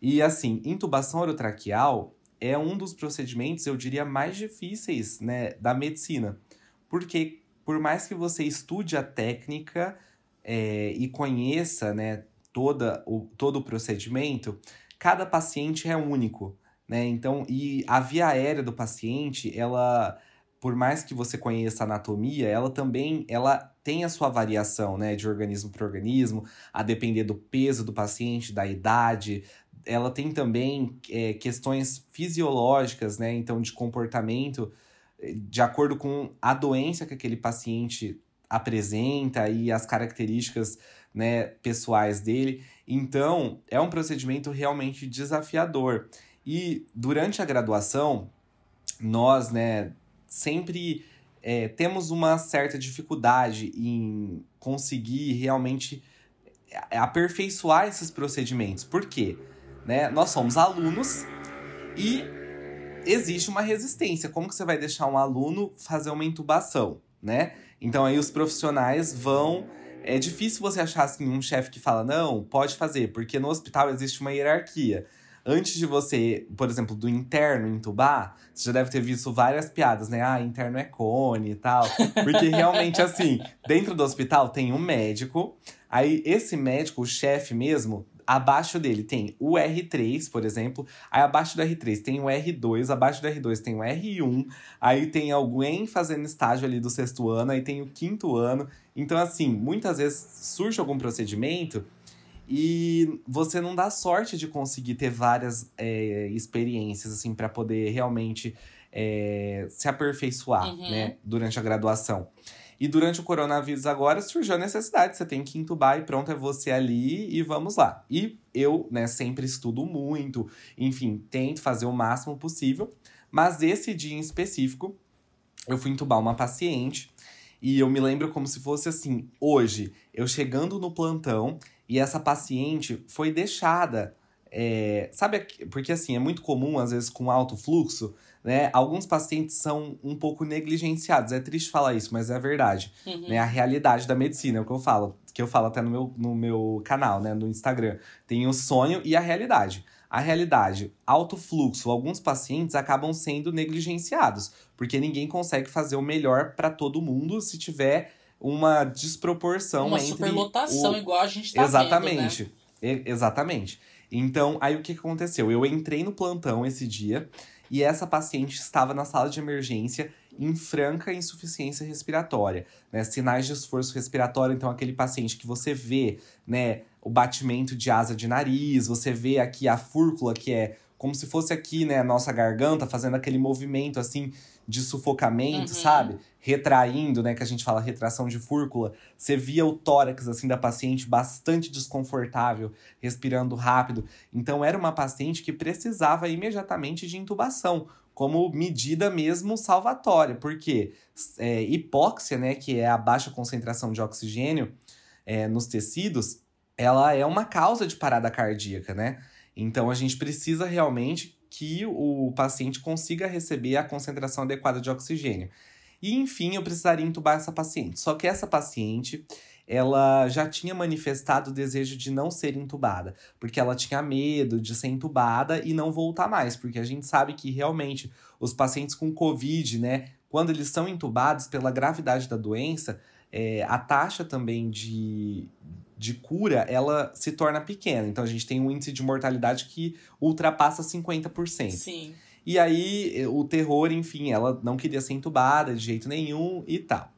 E assim, intubação orotraqueal é um dos procedimentos, eu diria, mais difíceis né, da medicina. Porque por mais que você estude a técnica é, e conheça né, toda o, todo o procedimento, cada paciente é único. Né? Então, e a via aérea do paciente, ela, por mais que você conheça a anatomia, ela também ela tem a sua variação, né, de organismo para organismo, a depender do peso do paciente, da idade, ela tem também é, questões fisiológicas, né? Então, de comportamento, eh, de acordo com a doença que aquele paciente apresenta e as características né, pessoais dele. Então, é um procedimento realmente desafiador. E durante a graduação, nós, né, sempre é, temos uma certa dificuldade em conseguir realmente é, aperfeiçoar esses procedimentos. Por quê? né? Nós somos alunos e existe uma resistência. Como que você vai deixar um aluno fazer uma intubação, né? Então aí os profissionais vão é difícil você achar assim um chefe que fala não, pode fazer, porque no hospital existe uma hierarquia. Antes de você, por exemplo, do interno intubar, você já deve ter visto várias piadas, né? Ah, interno é cone e tal. Porque *laughs* realmente, assim, dentro do hospital tem um médico. Aí, esse médico, o chefe mesmo, Abaixo dele tem o R3, por exemplo. Aí abaixo do R3 tem o R2, abaixo do R2 tem o R1. Aí tem alguém fazendo estágio ali do sexto ano, aí tem o quinto ano. Então, assim, muitas vezes surge algum procedimento e você não dá sorte de conseguir ter várias é, experiências, assim, para poder realmente é, se aperfeiçoar, Uhum. né, durante a graduação. E durante o coronavírus agora surgiu a necessidade, você tem que entubar e pronto, é você ali e vamos lá. E eu, né, sempre estudo muito, enfim, tento fazer o máximo possível, mas esse dia em específico, eu fui entubar uma paciente e eu me lembro como se fosse assim, hoje, eu chegando no plantão e essa paciente foi deixada é, sabe, porque assim, é muito comum, às vezes, com alto fluxo, né? Alguns pacientes são um pouco negligenciados. É triste falar isso, mas é verdade. Uhum. Né? A realidade da medicina, é o que eu falo. Que eu falo até no meu, no meu canal, né? No Instagram. Tem o sonho e a realidade. A realidade, alto fluxo, alguns pacientes acabam sendo negligenciados, porque ninguém consegue fazer o melhor para todo mundo se tiver uma desproporção Uma entre superlotação, o... igual a gente tá Exatamente. vendo, né? E- Exatamente. Então, aí o que que aconteceu? Eu entrei no plantão esse dia e essa paciente estava na sala de emergência em franca insuficiência respiratória, né? Sinais de esforço respiratório, então aquele paciente que você vê, né, o batimento de asa de nariz, você vê aqui a fúrcula que é como se fosse aqui, né, a nossa garganta fazendo aquele movimento assim de sufocamento, Uhum. sabe? Retraindo, né, que a gente fala retração de fúrcula. Você via o tórax assim da paciente bastante desconfortável, respirando rápido. Então era uma paciente que precisava imediatamente de intubação, como medida mesmo salvatória, porque é, hipóxia, né, que é a baixa concentração de oxigênio é, nos tecidos, ela é uma causa de parada cardíaca, né? Então a gente precisa realmente que o paciente consiga receber a concentração adequada de oxigênio. E enfim, eu precisaria entubar essa paciente. Só que essa paciente, ela já tinha manifestado o desejo de não ser entubada, porque ela tinha medo de ser entubada e não voltar mais, porque a gente sabe que realmente os pacientes com COVID, né, quando eles são entubados pela gravidade da doença, é, a taxa também de, de cura, ela se torna pequena. Então a gente tem um índice de mortalidade que ultrapassa 50%. Sim. E aí, o terror, enfim, ela não queria ser entubada de jeito nenhum e tal.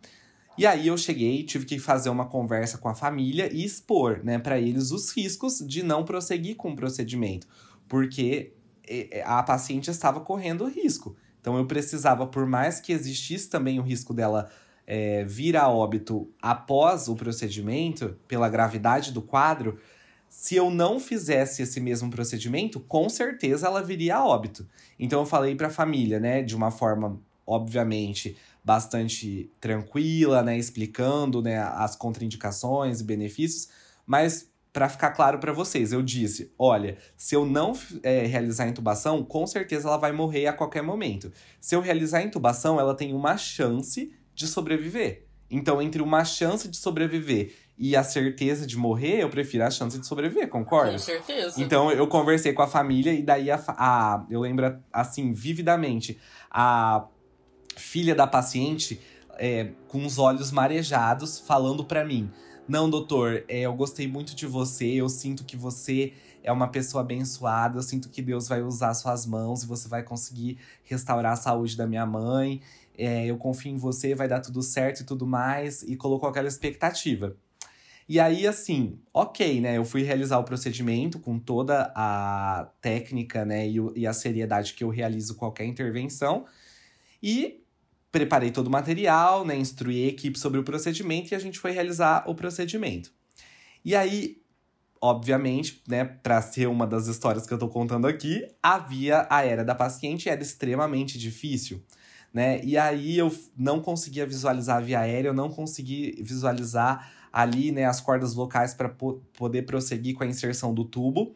E aí eu cheguei, tive que fazer uma conversa com a família e expor, né, para eles os riscos de não prosseguir com o procedimento, porque eh, a paciente estava correndo risco. Então eu precisava, por mais que existisse também o risco dela é, vir a óbito após o procedimento, pela gravidade do quadro, se eu não fizesse esse mesmo procedimento, com certeza ela viria a óbito. Então eu falei para a família, né, de uma forma obviamente bastante tranquila, né, explicando, né, as contraindicações e benefícios, mas para ficar claro para vocês, eu disse: olha, se eu não é, realizar a intubação, com certeza ela vai morrer a qualquer momento. Se eu realizar a intubação, ela tem uma chance de sobreviver. Então, entre uma chance de sobreviver e a certeza de morrer, eu prefiro a chance de sobreviver, concorda? Com certeza. Então, eu conversei com a família e daí a, a eu lembro assim vividamente a filha da paciente é, com os olhos marejados falando para mim não, doutor, é, eu gostei muito de você, eu sinto que você é uma pessoa abençoada, eu sinto que Deus vai usar suas mãos e você vai conseguir restaurar a saúde da minha mãe. É, eu confio em você, vai dar tudo certo e tudo mais, e colocou aquela expectativa. E aí, assim, ok, né? Eu fui realizar o procedimento com toda a técnica, né, e, e a seriedade que eu realizo qualquer intervenção. E preparei todo o material, né, instruí a equipe sobre o procedimento e a gente foi realizar o procedimento. E aí, obviamente, né, para ser uma das histórias que eu tô contando aqui, a via aérea da paciente era extremamente difícil, né? E aí eu não conseguia visualizar a via aérea, eu não consegui visualizar ali, né, as cordas vocais para po poder prosseguir com a inserção do tubo.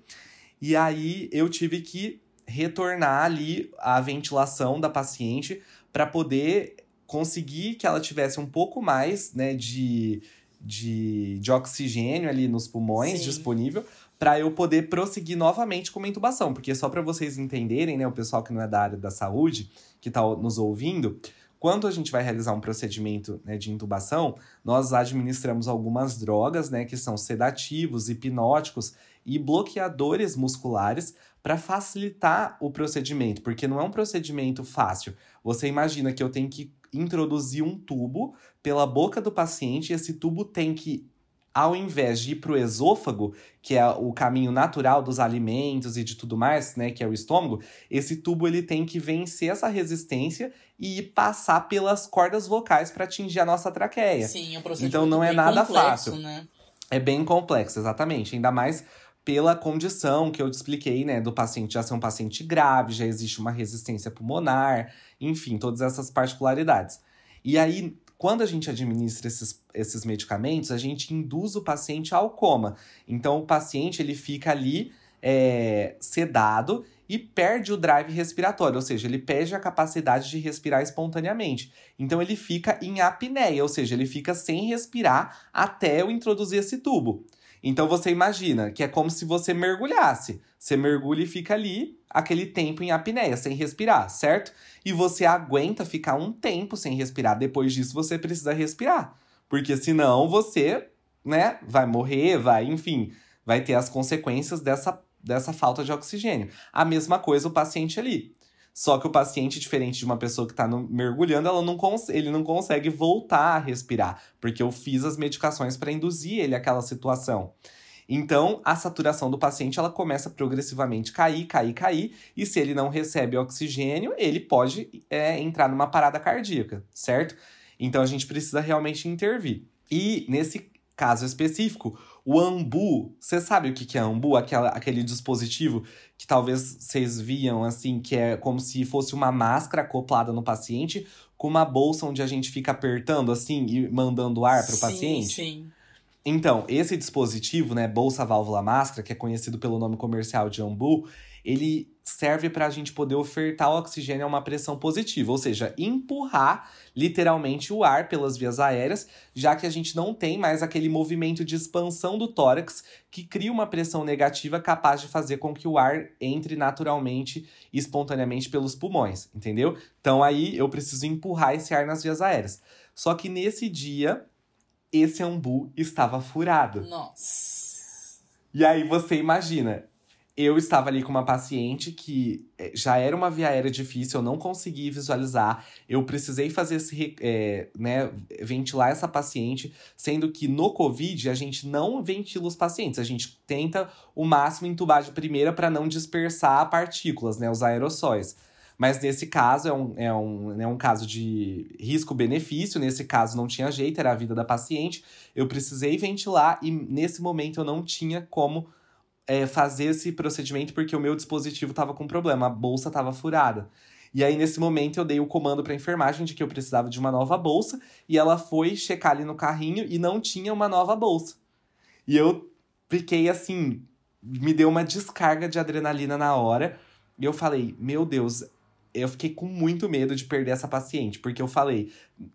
E aí eu tive que retornar ali a ventilação da paciente para poder conseguir que ela tivesse um pouco mais né, de, de, de oxigênio ali nos pulmões Sim. disponível para eu poder prosseguir novamente com uma intubação. Porque só para vocês entenderem, né, o pessoal que não é da área da saúde, que está nos ouvindo, quando a gente vai realizar um procedimento né, de intubação, nós administramos algumas drogas, né, que são sedativos, hipnóticos e bloqueadores musculares para facilitar o procedimento, porque não é um procedimento fácil. Você imagina que eu tenho que introduzir um tubo pela boca do paciente, e esse tubo tem que ao invés de ir para o esôfago, que é o caminho natural dos alimentos e de tudo mais, né, que é o estômago, esse tubo ele tem que vencer essa resistência e passar pelas cordas vocais para atingir a nossa traqueia. Sim, é um procedimento Então não é nada complexo, fácil. Né? É bem complexo, exatamente. Ainda mais pela condição que eu expliquei, né, do paciente já ser um paciente grave, já existe uma resistência pulmonar, enfim, todas essas particularidades. E aí, quando a gente administra esses, esses medicamentos, a gente induz o paciente ao coma. Então, o paciente ele fica ali é, sedado e perde o drive respiratório, ou seja, ele perde a capacidade de respirar espontaneamente. Então, ele fica em apneia, ou seja, ele fica sem respirar até eu introduzir esse tubo. Então você imagina que é como se você mergulhasse. Você mergulha e fica ali aquele tempo em apneia, sem respirar, certo? E você aguenta ficar um tempo sem respirar. Depois disso, você precisa respirar. Porque senão você, né, vai morrer, vai, enfim, vai ter as consequências dessa, dessa falta de oxigênio. A mesma coisa o paciente ali. Só que o paciente, diferente de uma pessoa que está mergulhando, ela não ele não consegue voltar a respirar, porque eu fiz as medicações para induzir ele àquela situação. Então, a saturação do paciente ela começa progressivamente cair, cair, cair, e se ele não recebe oxigênio, ele pode é, entrar numa parada cardíaca, certo? Então, a gente precisa realmente intervir. E nesse caso específico, o Ambu, você sabe o que, que é Ambu? Aquela, aquele dispositivo que talvez vocês viam, assim, que é como se fosse uma máscara acoplada no paciente, com uma bolsa onde a gente fica apertando, assim, e mandando ar para o paciente? Sim. Então, esse dispositivo, né, bolsa válvula máscara, que é conhecido pelo nome comercial de Ambu, ele serve para a gente poder ofertar o oxigênio a uma pressão positiva, ou seja, empurrar literalmente o ar pelas vias aéreas, já que a gente não tem mais aquele movimento de expansão do tórax que cria uma pressão negativa capaz de fazer com que o ar entre naturalmente e espontaneamente pelos pulmões, entendeu? Então aí eu preciso empurrar esse ar nas vias aéreas. Só que nesse dia, esse ambu estava furado. Nossa. E aí você imagina, eu estava ali com uma paciente que eh, já era uma via aérea difícil, eu não consegui visualizar. Eu precisei fazer esse, é, né, ventilar essa paciente, sendo que no Covid a gente não ventila os pacientes, a gente tenta o máximo entubar de primeira para não dispersar partículas, né, os aerossóis. Mas nesse caso é um, é um, é um caso de risco-benefício. Nesse caso não tinha jeito, era a vida da paciente. Eu precisei ventilar e nesse momento eu não tinha como é, fazer esse procedimento porque o meu dispositivo estava com problema, a bolsa estava furada. E aí, nesse momento, eu dei o comando para a enfermagem de que eu precisava de uma nova bolsa, e ela foi checar ali no carrinho e não tinha uma nova bolsa. E eu fiquei assim, me deu uma descarga de adrenalina na hora. E eu falei, meu Deus, eu fiquei com muito medo de perder essa paciente, porque eu falei,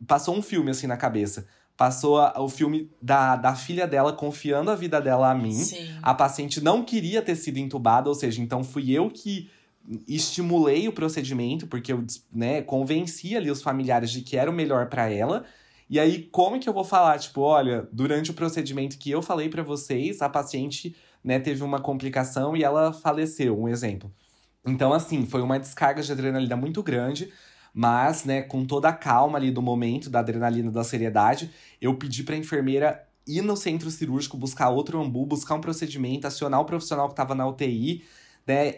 passou um filme assim na cabeça. Passou a, o filme da, da filha dela confiando a vida dela a mim. Sim. A paciente não queria ter sido entubada, ou seja, então fui eu que estimulei o procedimento, porque eu né, convenci ali os familiares de que era o melhor para ela. E aí, como que eu vou falar? Tipo, olha, durante o procedimento que eu falei para vocês, a paciente né, teve uma complicação e ela faleceu, um exemplo. Então, assim, foi uma descarga de adrenalina muito grande, mas, né, com toda a calma ali do momento, da adrenalina, da seriedade, eu pedi pra enfermeira ir no centro cirúrgico, buscar outro ambu, buscar um procedimento, acionar o profissional que estava na UTI, né,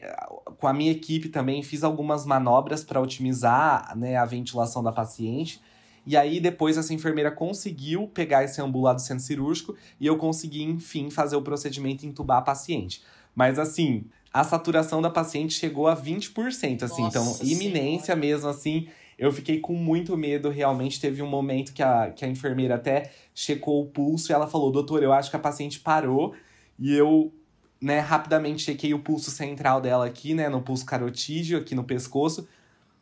com a minha equipe também fiz algumas manobras para otimizar né, a ventilação da paciente. E aí, depois, essa enfermeira conseguiu pegar esse ambu lá do centro cirúrgico e eu consegui, enfim, fazer o procedimento e entubar a paciente. Mas, assim, a saturação da paciente chegou a 20%, assim. então, Nossa iminência Senhora. mesmo, assim. Eu fiquei com muito medo, realmente. Teve um momento que a, que a enfermeira até checou o pulso e ela falou: Doutor, eu acho que a paciente parou. E eu, né, rapidamente chequei o pulso central dela aqui, né, no pulso carotídeo, aqui no pescoço.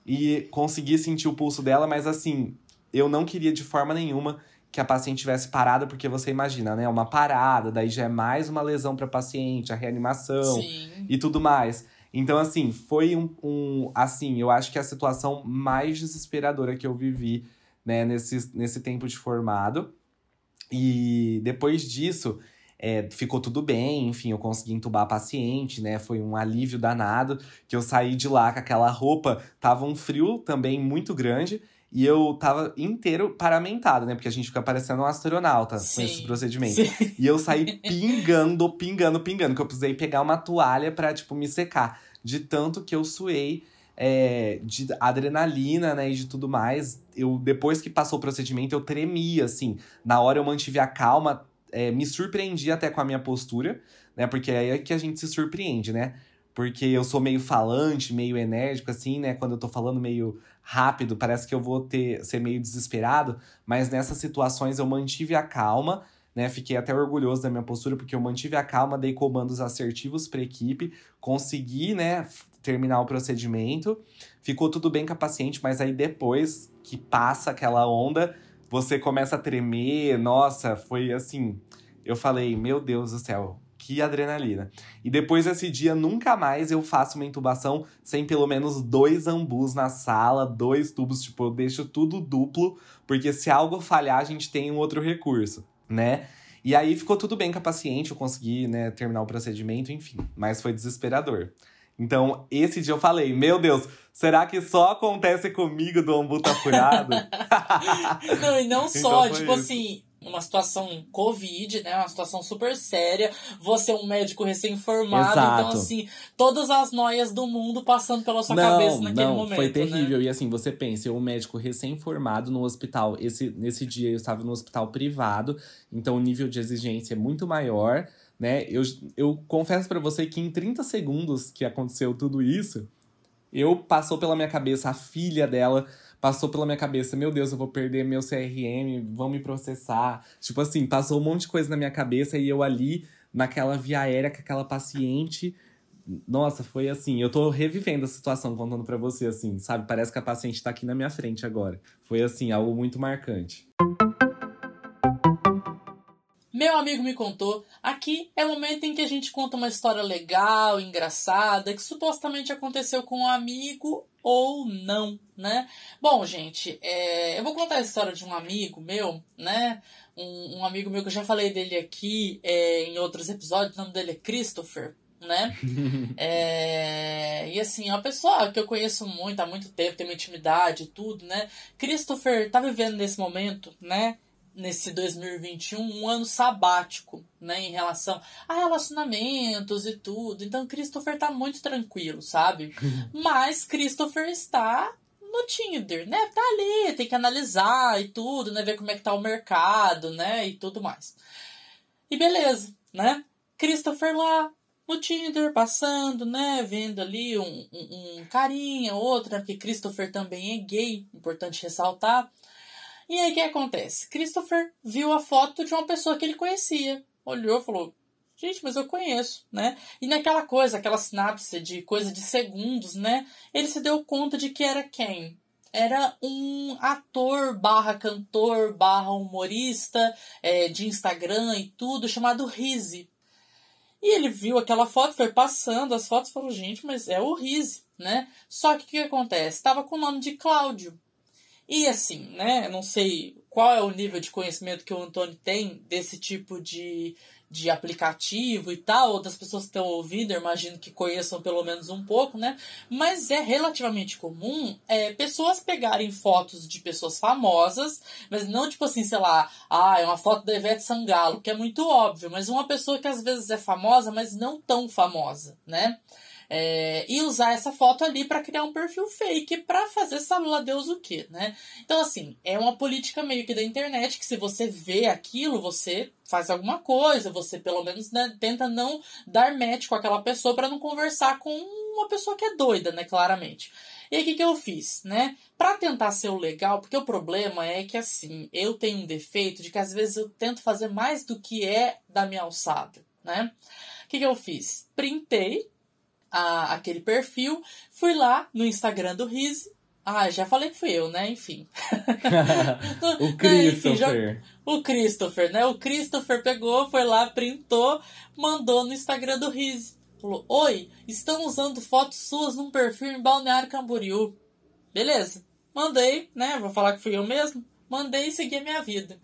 E consegui sentir o pulso dela, mas assim, eu não queria de forma nenhuma que a paciente tivesse parada, porque você imagina, né? Uma parada, daí já é mais uma lesão para paciente, a reanimação Sim. e tudo mais. Então, assim, foi um, um. Assim, eu acho que é a situação mais desesperadora que eu vivi, né, nesse, nesse tempo de formado. E depois disso, é, ficou tudo bem, enfim, eu consegui entubar a paciente, né? Foi um alívio danado que eu saí de lá com aquela roupa, tava um frio também muito grande. E eu tava inteiro paramentado, né? Porque a gente fica parecendo um astronauta com Sim. esse procedimento. Sim. E eu saí pingando, pingando, pingando. Que eu precisei pegar uma toalha pra, tipo, me secar. De tanto que eu suei é, de adrenalina, né? E de tudo mais. Eu, depois que passou o procedimento, eu tremia, assim. Na hora eu mantive a calma. é, me surpreendi até com a minha postura, né? Porque aí é que a gente se surpreende, né? Porque eu sou meio falante, meio enérgico, assim, né? Quando eu tô falando meio rápido, parece que eu vou ter ser meio desesperado. Mas nessas situações eu mantive a calma, né? Fiquei até orgulhoso da minha postura, porque eu mantive a calma, dei comandos assertivos pra equipe, consegui, né, terminar o procedimento. Ficou tudo bem com a paciente, mas aí depois que passa aquela onda, você começa a tremer. Nossa, foi assim. Eu falei, meu Deus do céu, que adrenalina. E depois desse dia, nunca mais eu faço uma intubação sem pelo menos dois ambus na sala, dois tubos, tipo, eu deixo tudo duplo, porque se algo falhar, a gente tem um outro recurso, né? E aí ficou tudo bem com a paciente, eu consegui, né, terminar o procedimento, enfim, mas foi desesperador. Então, esse dia eu falei, meu Deus, será que só acontece comigo do ambu tá furado? *laughs* Não, e não *laughs* só, Então foi tipo isso. assim, uma situação Covid, né? Uma situação super séria. Você é um médico recém-formado, então, assim, todas as noias do mundo passando pela sua cabeça naquele não, momento. Foi né? terrível. E assim, você pensa, eu um médico recém-formado no hospital. Esse, nesse dia eu estava no hospital privado, então o nível de exigência é muito maior, né? Eu, eu confesso pra você que em 30 segundos que aconteceu tudo isso, eu passou pela minha cabeça a filha dela. Passou pela minha cabeça, meu Deus, eu vou perder meu CRM, vão me processar. Tipo assim, passou um monte de coisa na minha cabeça e eu ali, naquela via aérea com aquela paciente, nossa, foi assim, eu tô revivendo a situação contando pra você, assim, sabe? Parece que a paciente tá aqui na minha frente agora. Foi assim, algo muito marcante. Meu amigo me contou. Aqui é o momento em que a gente conta uma história legal, engraçada, que supostamente aconteceu com um amigo ou não, né? Bom, gente, é, eu vou contar a história de um amigo meu, né? Um, um amigo meu que eu já falei dele aqui é, em outros episódios, o nome dele é Christopher, né? *laughs* É, e assim, é uma pessoa que eu conheço muito há muito tempo, tem uma intimidade e tudo, né? Christopher tá vivendo nesse momento, né? Nesse 2021, um ano sabático, né? Em relação a relacionamentos e tudo. Então, Christopher tá muito tranquilo, sabe? *laughs* Mas Christopher está no Tinder, né? Tá ali, tem que analisar e tudo, né? Ver como é que tá o mercado, né? E tudo mais. E beleza, né? Christopher lá no Tinder, passando, né? Vendo ali um, um, um carinha, outra, porque Christopher também é gay, importante ressaltar. E aí o que acontece? Christopher viu a foto de uma pessoa que ele conhecia. Olhou e falou: Gente, mas eu conheço, né? E naquela coisa, aquela sinapse de coisa de segundos, né? Ele se deu conta de que era quem? Era um ator barra cantor barra humorista é, de Instagram e tudo, chamado Rizzi. E ele viu aquela foto, foi passando as fotos e falou, gente, mas é o Rizzi, né? Só que o que acontece? Estava com o nome de Cláudio. E assim, né? Não sei qual é o nível de conhecimento que o Antônio tem desse tipo de, de aplicativo e tal, outras pessoas que estão ouvindo, eu imagino que conheçam pelo menos um pouco, né? Mas é relativamente comum é, pessoas pegarem fotos de pessoas famosas, mas não tipo assim, sei lá, ah, é uma foto da Ivete Sangalo, que é muito óbvio, mas uma pessoa que às vezes é famosa, mas não tão famosa, né? É, e usar essa foto ali para criar um perfil fake para fazer sabe lá Deus o que, né? Então, assim, é uma política meio que da internet que se você vê aquilo, você faz alguma coisa, você pelo menos né, tenta não dar match com aquela pessoa para não conversar com uma pessoa que é doida, né? Claramente. E aí, o que, que eu fiz, né? Pra tentar ser o legal, porque o problema é que, assim, eu tenho um defeito de que às vezes eu tento fazer mais do que é da minha alçada, né? O que, que eu fiz? Printei a, aquele perfil, fui lá no Instagram do Riz. Ah, já falei que fui eu, né? Enfim. *laughs* o Christopher. *laughs* Enfim, já, o Christopher, né? O Christopher pegou, foi lá, printou, mandou no Instagram do Riz. Falou: Oi, estão usando fotos suas num perfil em Balneário Camboriú. Beleza. Mandei, né? Vou falar que fui eu mesmo. Mandei e segui a minha vida.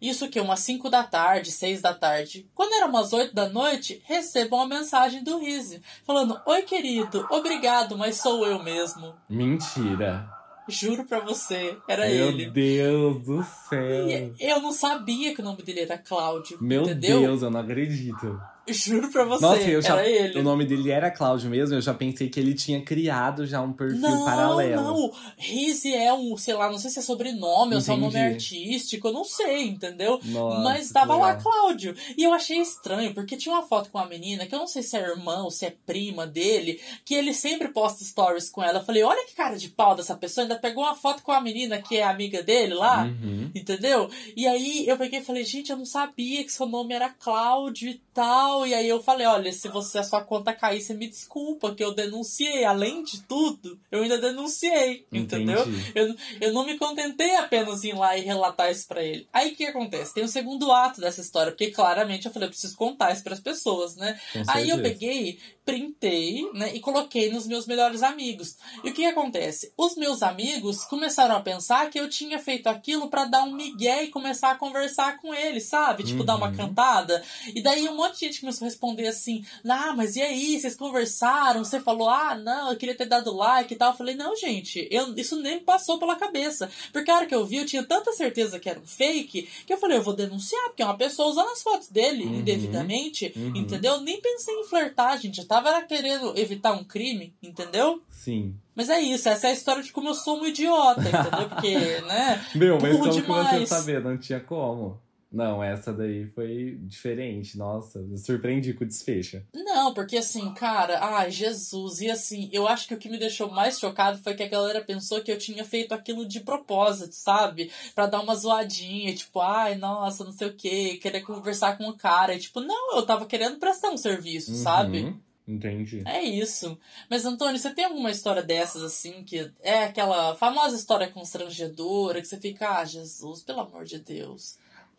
Isso que umas 5 da tarde, 6 da tarde. Quando era umas 8 da noite, recebo uma mensagem do Rizzi, falando: Oi, querido, obrigado, mas sou eu mesmo. Mentira. Juro pra você, era Meu ele. Meu Deus do céu. E eu não sabia que o nome dele era Cláudio. Meu entendeu? Deus, eu não acredito. Juro pra você, Nossa, eu já, ele. O nome dele era Cláudio mesmo, eu já pensei que ele tinha criado já um perfil não, paralelo. Não, Rizzi é um, sei lá, não sei se é sobrenome Entendi. ou se é um nome artístico, eu não sei, entendeu? Nossa, Mas tava lá Cláudio. E eu achei estranho, porque tinha uma foto com uma menina, que eu não sei se é irmã ou se é prima dele, que ele sempre posta stories com ela. Eu falei, olha que cara de pau dessa pessoa, ainda pegou uma foto com a menina que é amiga dele lá, uhum. entendeu? E aí eu peguei e falei, gente, eu não sabia que seu nome era Cláudio e tal. E aí eu falei, olha, se você a sua conta cair, você me desculpa, que eu denunciei. Além de tudo, eu ainda denunciei, Entendi. entendeu? Eu, eu não me contentei apenas em ir lá e relatar isso pra ele. Aí o que acontece? Tem o segundo ato dessa história, porque claramente eu falei, eu preciso contar isso pras pessoas, né? Aí eu peguei, printei, né, e coloquei nos meus melhores amigos. E o que, que acontece? Os meus amigos começaram a pensar que eu tinha feito aquilo para dar um migué e começar a conversar com ele, sabe? Tipo, uhum. dar uma cantada. E daí um monte de gente começou a responder assim: Ah, mas e aí? Vocês conversaram? Você falou, ah, não, eu queria ter dado like e tal. Eu falei, não, gente, eu, isso nem me passou pela cabeça. Porque a hora que eu vi, eu tinha tanta certeza que era um fake que eu falei, eu vou denunciar, porque é uma pessoa usando as fotos dele Uhum. indevidamente, Uhum. entendeu? Nem pensei em flertar, gente. Eu tava era querendo evitar um crime, entendeu? Sim. Mas é isso, essa é a história de como eu sou um idiota, entendeu? Porque, né? *laughs* Meu, mas como que você sabia? Não tinha como. Não, essa daí foi diferente. Nossa, eu surpreendi com o desfecho. Não, porque assim, cara, ai, Jesus. E assim, eu acho que o que me deixou mais chocado foi que a galera pensou que eu tinha feito aquilo de propósito, sabe? Pra dar uma zoadinha, tipo, ai, nossa, não sei o quê, querer conversar com o cara. E, tipo, não, eu tava querendo prestar um serviço, sabe? Uhum, Entendi. É isso. Mas, Antônio, você tem alguma história dessas, assim, que é aquela famosa história constrangedora, que você fica, ah, Jesus, pelo amor de Deus.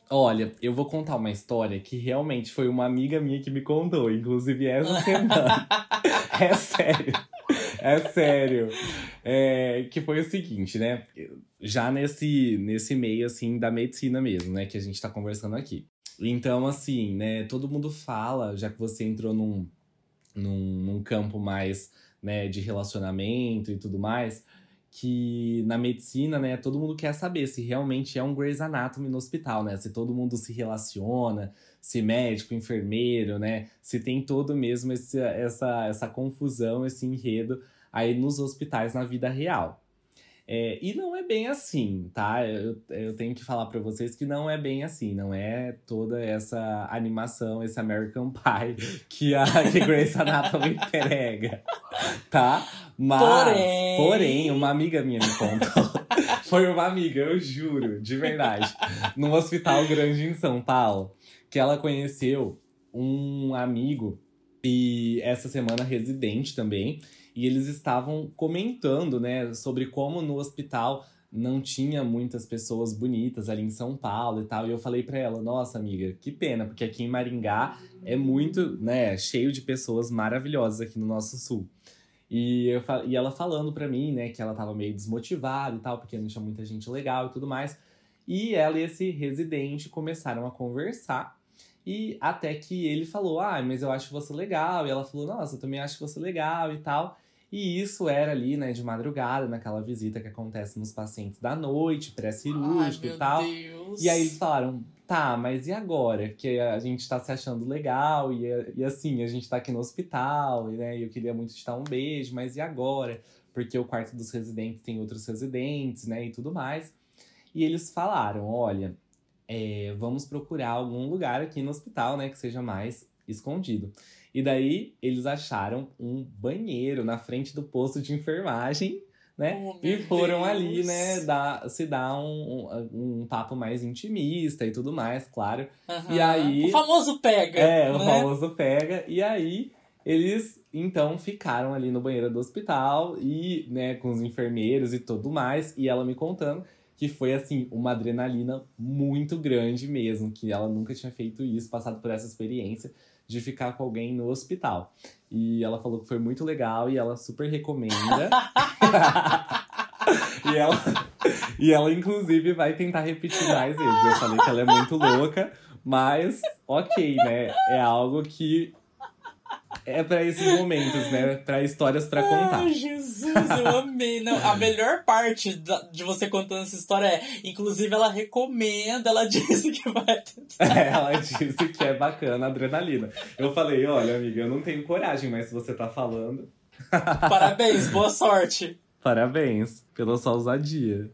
Olha, eu vou contar uma história que realmente foi uma amiga minha que me contou, inclusive essa semana. *laughs* é sério. É sério. É, que foi o seguinte, né? Já nesse, nesse meio, assim, da medicina mesmo, né? Que a gente tá conversando aqui. Então, assim, né? Todo mundo fala, já que você entrou num, num, num campo mais, né? De relacionamento e tudo mais que na medicina, né, todo mundo quer saber se realmente é um Grey's Anatomy no hospital, né? Se todo mundo se relaciona, se médico, enfermeiro, né? Se tem todo mesmo esse, essa, essa confusão, esse enredo aí nos hospitais na vida real. É, e não é bem assim, tá? Eu, eu tenho que falar para vocês que não é bem assim, não é toda essa animação, esse American Pie *laughs* que a que Grace Anatomy *laughs* prega, tá? Mas, Porém- porém, uma amiga minha me contou. *laughs* Foi uma amiga, eu juro, de verdade. Num hospital grande em São Paulo, que ela conheceu um amigo e essa semana residente também, e eles estavam comentando, né, sobre como no hospital não tinha muitas pessoas bonitas ali em São Paulo e tal. E eu falei para ela, nossa amiga, que pena, porque aqui em Maringá é muito, né, cheio de pessoas maravilhosas aqui no nosso sul. E, eu, e ela falando para mim, né, que ela tava meio desmotivada e tal, porque não tinha muita gente legal e tudo mais. E ela e esse residente começaram a conversar. E até que ele falou: Ah, mas eu acho você legal. E ela falou: Nossa, eu também acho você legal e tal. E isso era ali, né, de madrugada, naquela visita que acontece nos pacientes da noite, pré-cirúrgico e tal. Deus. E aí eles falaram: Tá, mas e agora? Que a gente tá se achando legal e, e assim, a gente tá aqui no hospital, e, né, eu queria muito te dar um beijo, mas e agora? Porque o quarto dos residentes tem outros residentes, né, e tudo mais. E eles falaram: olha, é, vamos procurar algum lugar aqui no hospital, né, que seja mais escondido. E daí eles acharam um banheiro na frente do posto de enfermagem, né? Oh, e foram Deus. ali, né, dar, se dar um, um, um papo mais intimista e tudo mais, claro. Aham. E aí- O famoso pega. É, o né? famoso pega. E aí, eles então ficaram ali no banheiro do hospital e, né, com os enfermeiros e tudo mais. E ela me contando que foi, assim, uma adrenalina muito grande mesmo, que ela nunca tinha feito isso, passado por essa experiência de ficar com alguém no hospital. E ela falou que foi muito legal e ela super recomenda. *laughs* e ela, e ela, inclusive, vai tentar repetir mais vezes. Eu falei que ela é muito louca, mas ok, né? É algo que é pra esses momentos, né? Pra histórias pra contar. Ai, Jesus, eu amei. Não, a melhor parte da- de você contando essa história é, inclusive, ela recomenda, ela *laughs* disse que vai tentar. Ela disse que é bacana a adrenalina. Eu falei, olha, amiga, eu não tenho coragem, mas se você tá falando, Parabéns, boa sorte. parabéns pela sua ousadia.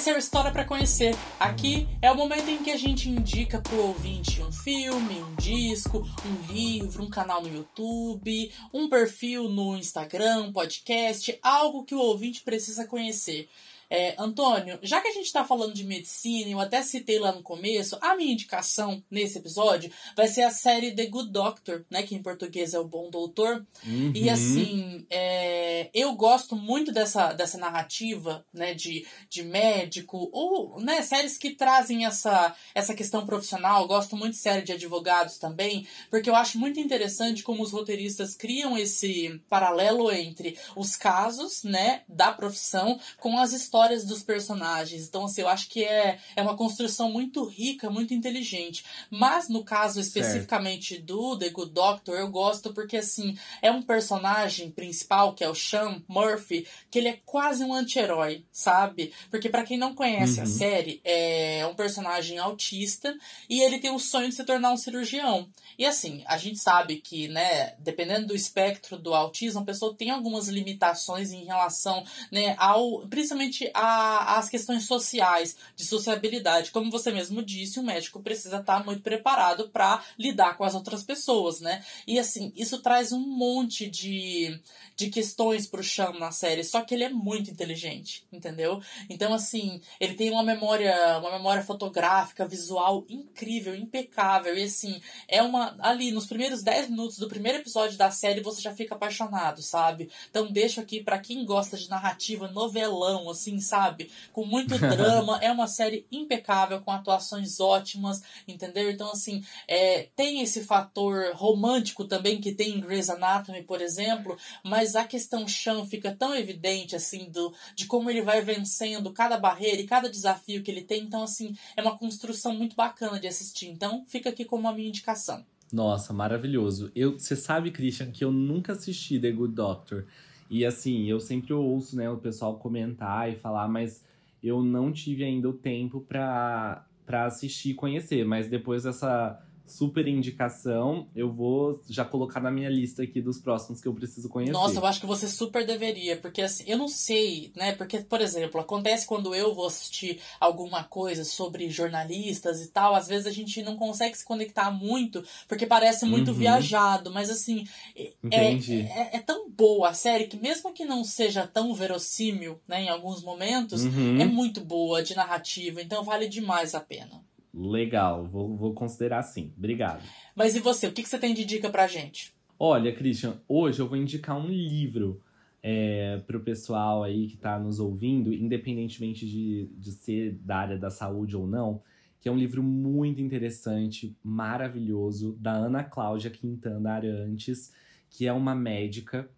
Esse é o História pra Conhecer. Aqui é o momento em que a gente indica pro ouvinte um filme, um disco, um livro, um canal no YouTube, um perfil no Instagram, um podcast, algo que o ouvinte precisa conhecer. É, Antônio, já que a gente está falando de medicina, eu até citei lá no começo, a minha indicação nesse episódio vai ser a série The Good Doctor, né? Que em português é o Bom Doutor. Uhum. E assim, é, eu gosto muito dessa, dessa narrativa, né, de, de médico, ou, né, séries que trazem essa, essa questão profissional. Eu gosto muito de série de advogados também, porque eu acho muito interessante como os roteiristas criam esse paralelo entre os casos, né, da profissão com as histórias dos personagens. Então, assim, eu acho que é, é uma construção muito rica, muito inteligente. Mas no caso especificamente do The Good Doctor, eu gosto porque, assim, é um personagem principal, que é o Sean Murphy, que ele é quase um anti-herói, sabe? Porque pra quem não conhece a Uhum. série, é um personagem autista e ele tem o sonho de se tornar um cirurgião. E assim, a gente sabe que, né, dependendo do espectro do autismo, a pessoa tem algumas limitações em relação, né, ao principalmente a- às questões sociais, de sociabilidade. Como você mesmo disse, o médico precisa estar muito preparado para lidar com as outras pessoas, né? E assim, isso traz um monte de, de questões pro Cham na série, só que ele é muito inteligente, entendeu? Então, assim, ele tem uma memória, uma memória fotográfica, visual incrível, impecável. E assim, é uma. Ali, nos primeiros 10 minutos do primeiro episódio da série, você já fica apaixonado, sabe? Então deixo aqui pra quem gosta de narrativa, novelão, assim, sabe? Com muito *laughs* drama. é uma série impecável, com atuações ótimas, entendeu? Então, assim, é, tem esse fator romântico também que tem em Grey's Anatomy, por exemplo, mas a questão Chan fica tão evidente, assim, do, de como ele vai vencendo cada barreira e cada desafio que ele tem. Então, assim, é uma construção muito bacana de assistir. Então, fica aqui como a minha indicação. Nossa, maravilhoso. Eu, você sabe, Christian, que eu nunca assisti The Good Doctor. E assim, eu sempre ouço, né, o pessoal comentar e falar, mas eu não tive ainda o tempo pra, pra assistir e conhecer. Mas depois dessa super indicação. Eu vou já colocar na minha lista aqui dos próximos que eu preciso conhecer. Nossa, eu acho que você super deveria, porque assim, eu não sei, né? Porque, por exemplo, acontece quando eu vou assistir alguma coisa sobre jornalistas e tal, às vezes a gente não consegue se conectar muito, porque parece muito uhum. viajado, mas assim, é, é, é, tão boa a série que mesmo que não seja tão verossímil, né, em alguns momentos, uhum. é muito boa de narrativa, então vale demais a pena. Legal, vou, vou considerar assim. Obrigado. Mas e você, o que, que você tem de dica pra gente? Olha, Christian, hoje eu vou indicar um livro é, para o pessoal aí que está nos ouvindo, independentemente de, de ser da área da saúde ou não, que é um livro muito interessante, maravilhoso, da Ana Cláudia Quintana Arantes, que é uma médica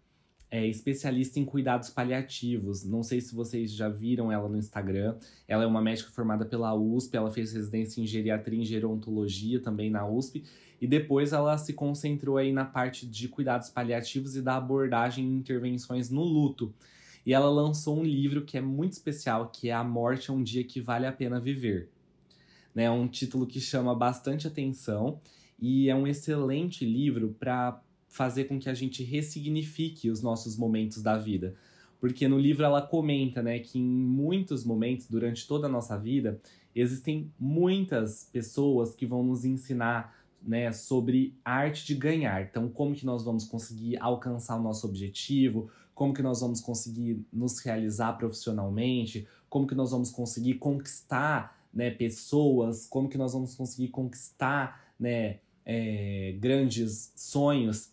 é especialista em cuidados paliativos. Não sei se vocês já viram ela no Instagram. Ela é uma médica formada pela USP, ela fez residência em geriatria e gerontologia também na USP. E depois ela se concentrou aí na parte de cuidados paliativos e da abordagem e intervenções no luto. E ela lançou um livro que é muito especial, que é A Morte é um Dia que Vale a Pena Viver. Né, é um título que chama bastante atenção e é um excelente livro para fazer com que a gente ressignifique os nossos momentos da vida. Porque no livro ela comenta, né, que em muitos momentos durante toda a nossa vida existem muitas pessoas que vão nos ensinar, né, sobre a arte de ganhar. Então, como que nós vamos conseguir alcançar o nosso objetivo, como que nós vamos conseguir nos realizar profissionalmente, como que nós vamos conseguir conquistar, né, pessoas, como que nós vamos conseguir conquistar, né, é, grandes sonhos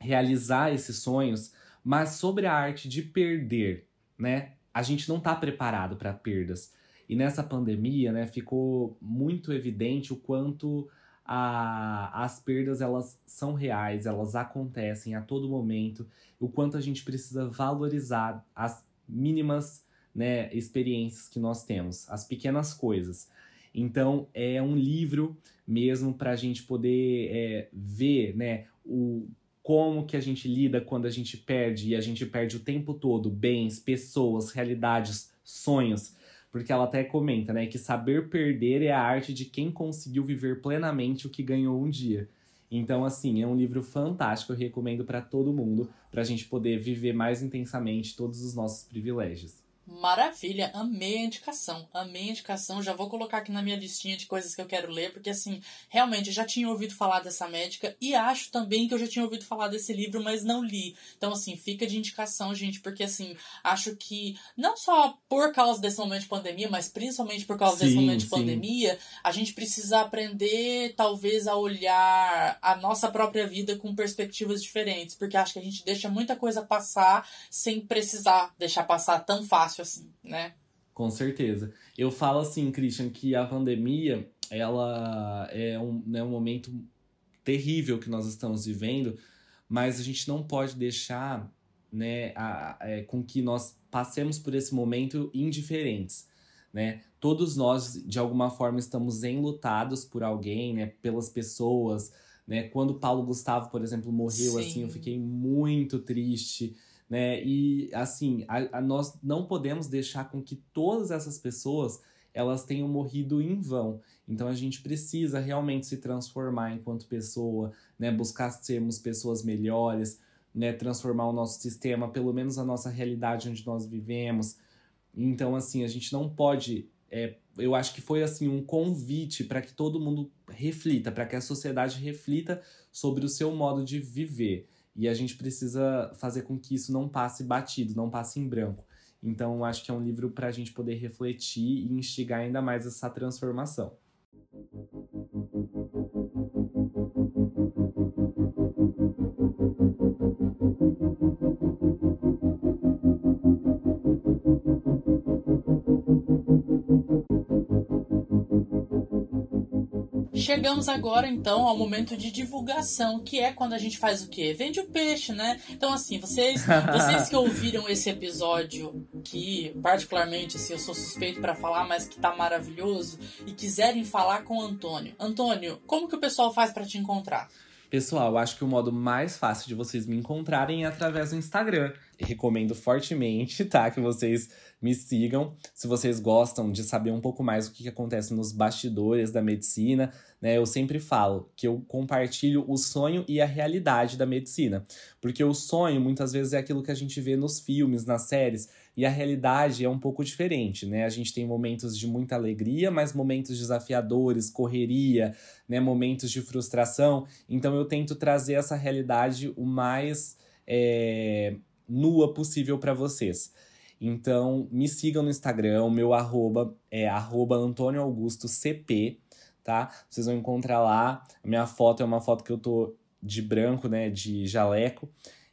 realizar esses sonhos, mas sobre a arte de perder, né? A gente não está preparado para perdas. E nessa pandemia, né, ficou muito evidente o quanto a, as perdas elas são reais, elas acontecem a todo momento, o quanto a gente precisa valorizar as mínimas né, experiências que nós temos, as pequenas coisas. Então é um livro mesmo para a gente poder é, ver né, o como que a gente lida quando a gente perde e a gente perde o tempo todo bens, pessoas, realidades, sonhos. Porque ela até comenta, né, que saber perder é a arte de quem conseguiu viver plenamente o que ganhou um dia. Então, assim, é um livro fantástico, eu recomendo para todo mundo, para a gente poder viver mais intensamente todos os nossos privilégios. Maravilha, amei a indicação, amei a indicação, já vou colocar aqui na minha listinha de coisas que eu quero ler, porque assim, realmente eu já tinha ouvido falar dessa médica e acho também que eu já tinha ouvido falar desse livro, mas não li. Então assim, fica de indicação, gente, porque assim, acho que não só por causa desse momento de pandemia, mas principalmente por causa sim, desse momento de sim. pandemia, a gente precisa aprender talvez a olhar a nossa própria vida com perspectivas diferentes, porque acho que a gente deixa muita coisa passar sem precisar deixar passar tão fácil fácil assim, né? Com certeza. Eu falo assim, Christian, que a pandemia, ela é um, né, um momento terrível que nós estamos vivendo, mas a gente não pode deixar né, a, é, com que nós passemos por esse momento indiferentes. Né? Todos nós, de alguma forma, estamos enlutados por alguém, né, pelas pessoas. Né? Quando Paulo Gustavo, por exemplo, morreu, Sim. assim, eu fiquei muito triste né? E assim, a, a, nós não podemos deixar com que todas essas pessoas elas tenham morrido em vão. Então a gente precisa realmente se transformar enquanto pessoa, né? Buscar sermos pessoas melhores, né? Transformar o nosso sistema, pelo menos a nossa realidade onde nós vivemos. Então assim, a gente não pode é, eu acho que foi assim um convite para que todo mundo reflita, para que a sociedade reflita sobre o seu modo de viver. E a gente precisa fazer com que isso não passe batido, não passe em branco. Então, acho que é um livro para a gente poder refletir e instigar ainda mais essa transformação. Chegamos agora então ao momento de divulgação, que é quando a gente faz o quê? Vende o peixe, né? Então assim, vocês, vocês que *laughs* ouviram esse episódio que particularmente assim, eu sou suspeito para falar, mas que tá maravilhoso e quiserem falar com o Antônio. Antônio, como que o pessoal faz para te encontrar? Pessoal, acho que o modo mais fácil de vocês me encontrarem é através do Instagram. recomendo fortemente, tá? Que vocês me sigam. Se vocês gostam de saber um pouco mais o que, que acontece nos bastidores da medicina, né? Eu sempre falo que eu compartilho o sonho e a realidade da medicina. Porque o sonho, muitas vezes, é aquilo que a gente vê nos filmes, nas séries, e a realidade é um pouco diferente, né? A gente tem momentos de muita alegria, mas momentos desafiadores, correria, né? Momentos de frustração. Então eu tento trazer essa realidade o mais é, nua possível para vocês. Então, me sigam no Instagram, o meu arroba é arroba Antônio Augusto CP, tá? Vocês vão encontrar lá. A minha foto é uma foto que eu tô de branco, né, de jaleco.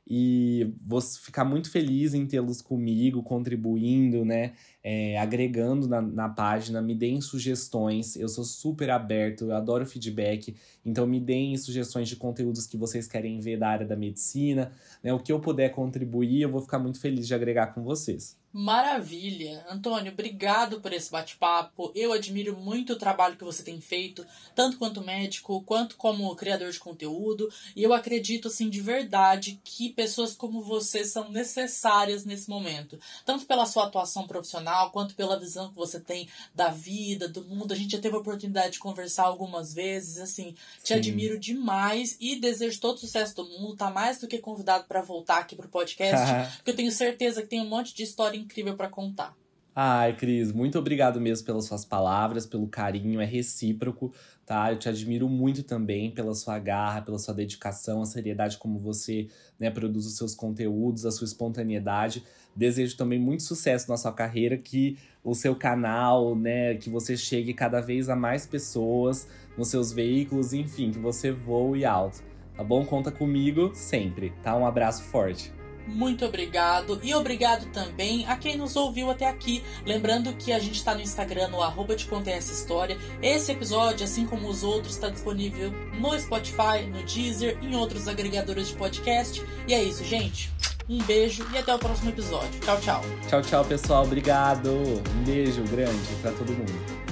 E vou ficar muito feliz em tê-los comigo, contribuindo, né? É, agregando na, na página, me deem sugestões. Eu sou super aberto, eu adoro feedback. Então me deem sugestões de conteúdos que vocês querem ver da área da medicina. Né? O que eu puder contribuir, eu vou ficar muito feliz de agregar com vocês. Maravilha! Antônio, obrigado por esse bate-papo. Eu admiro muito o trabalho que você tem feito, tanto quanto médico, quanto como criador de conteúdo. E eu acredito, assim, de verdade, que pessoas como você são necessárias nesse momento. Tanto pela sua atuação profissional, quanto pela visão que você tem da vida, do mundo. A gente já teve a oportunidade de conversar algumas vezes, assim. Te Sim. admiro demais e desejo todo o sucesso do mundo. Tá mais do que convidado para voltar aqui pro podcast, *laughs* porque eu tenho certeza que tem um monte de história incrível para contar. Ai, Cris, muito obrigado mesmo pelas suas palavras, pelo carinho, é recíproco, tá? Eu te admiro muito também pela sua garra, pela sua dedicação, a seriedade como você né, produz os seus conteúdos, a sua espontaneidade. Desejo também muito sucesso na sua carreira, que o seu canal, né, que você chegue cada vez a mais pessoas nos seus veículos, enfim, que você voe alto. Tá bom? Conta comigo sempre, tá? Um abraço forte. Muito obrigado e obrigado também a quem nos ouviu até aqui. Lembrando que a gente está no Instagram, no arroba te contei essa história. Esse episódio, assim como os outros, está disponível no Spotify, no Deezer em outros agregadores de podcast. E é isso, gente. Um beijo e até o próximo episódio. Tchau, tchau. Tchau, tchau, pessoal. Obrigado. Um beijo grande para todo mundo.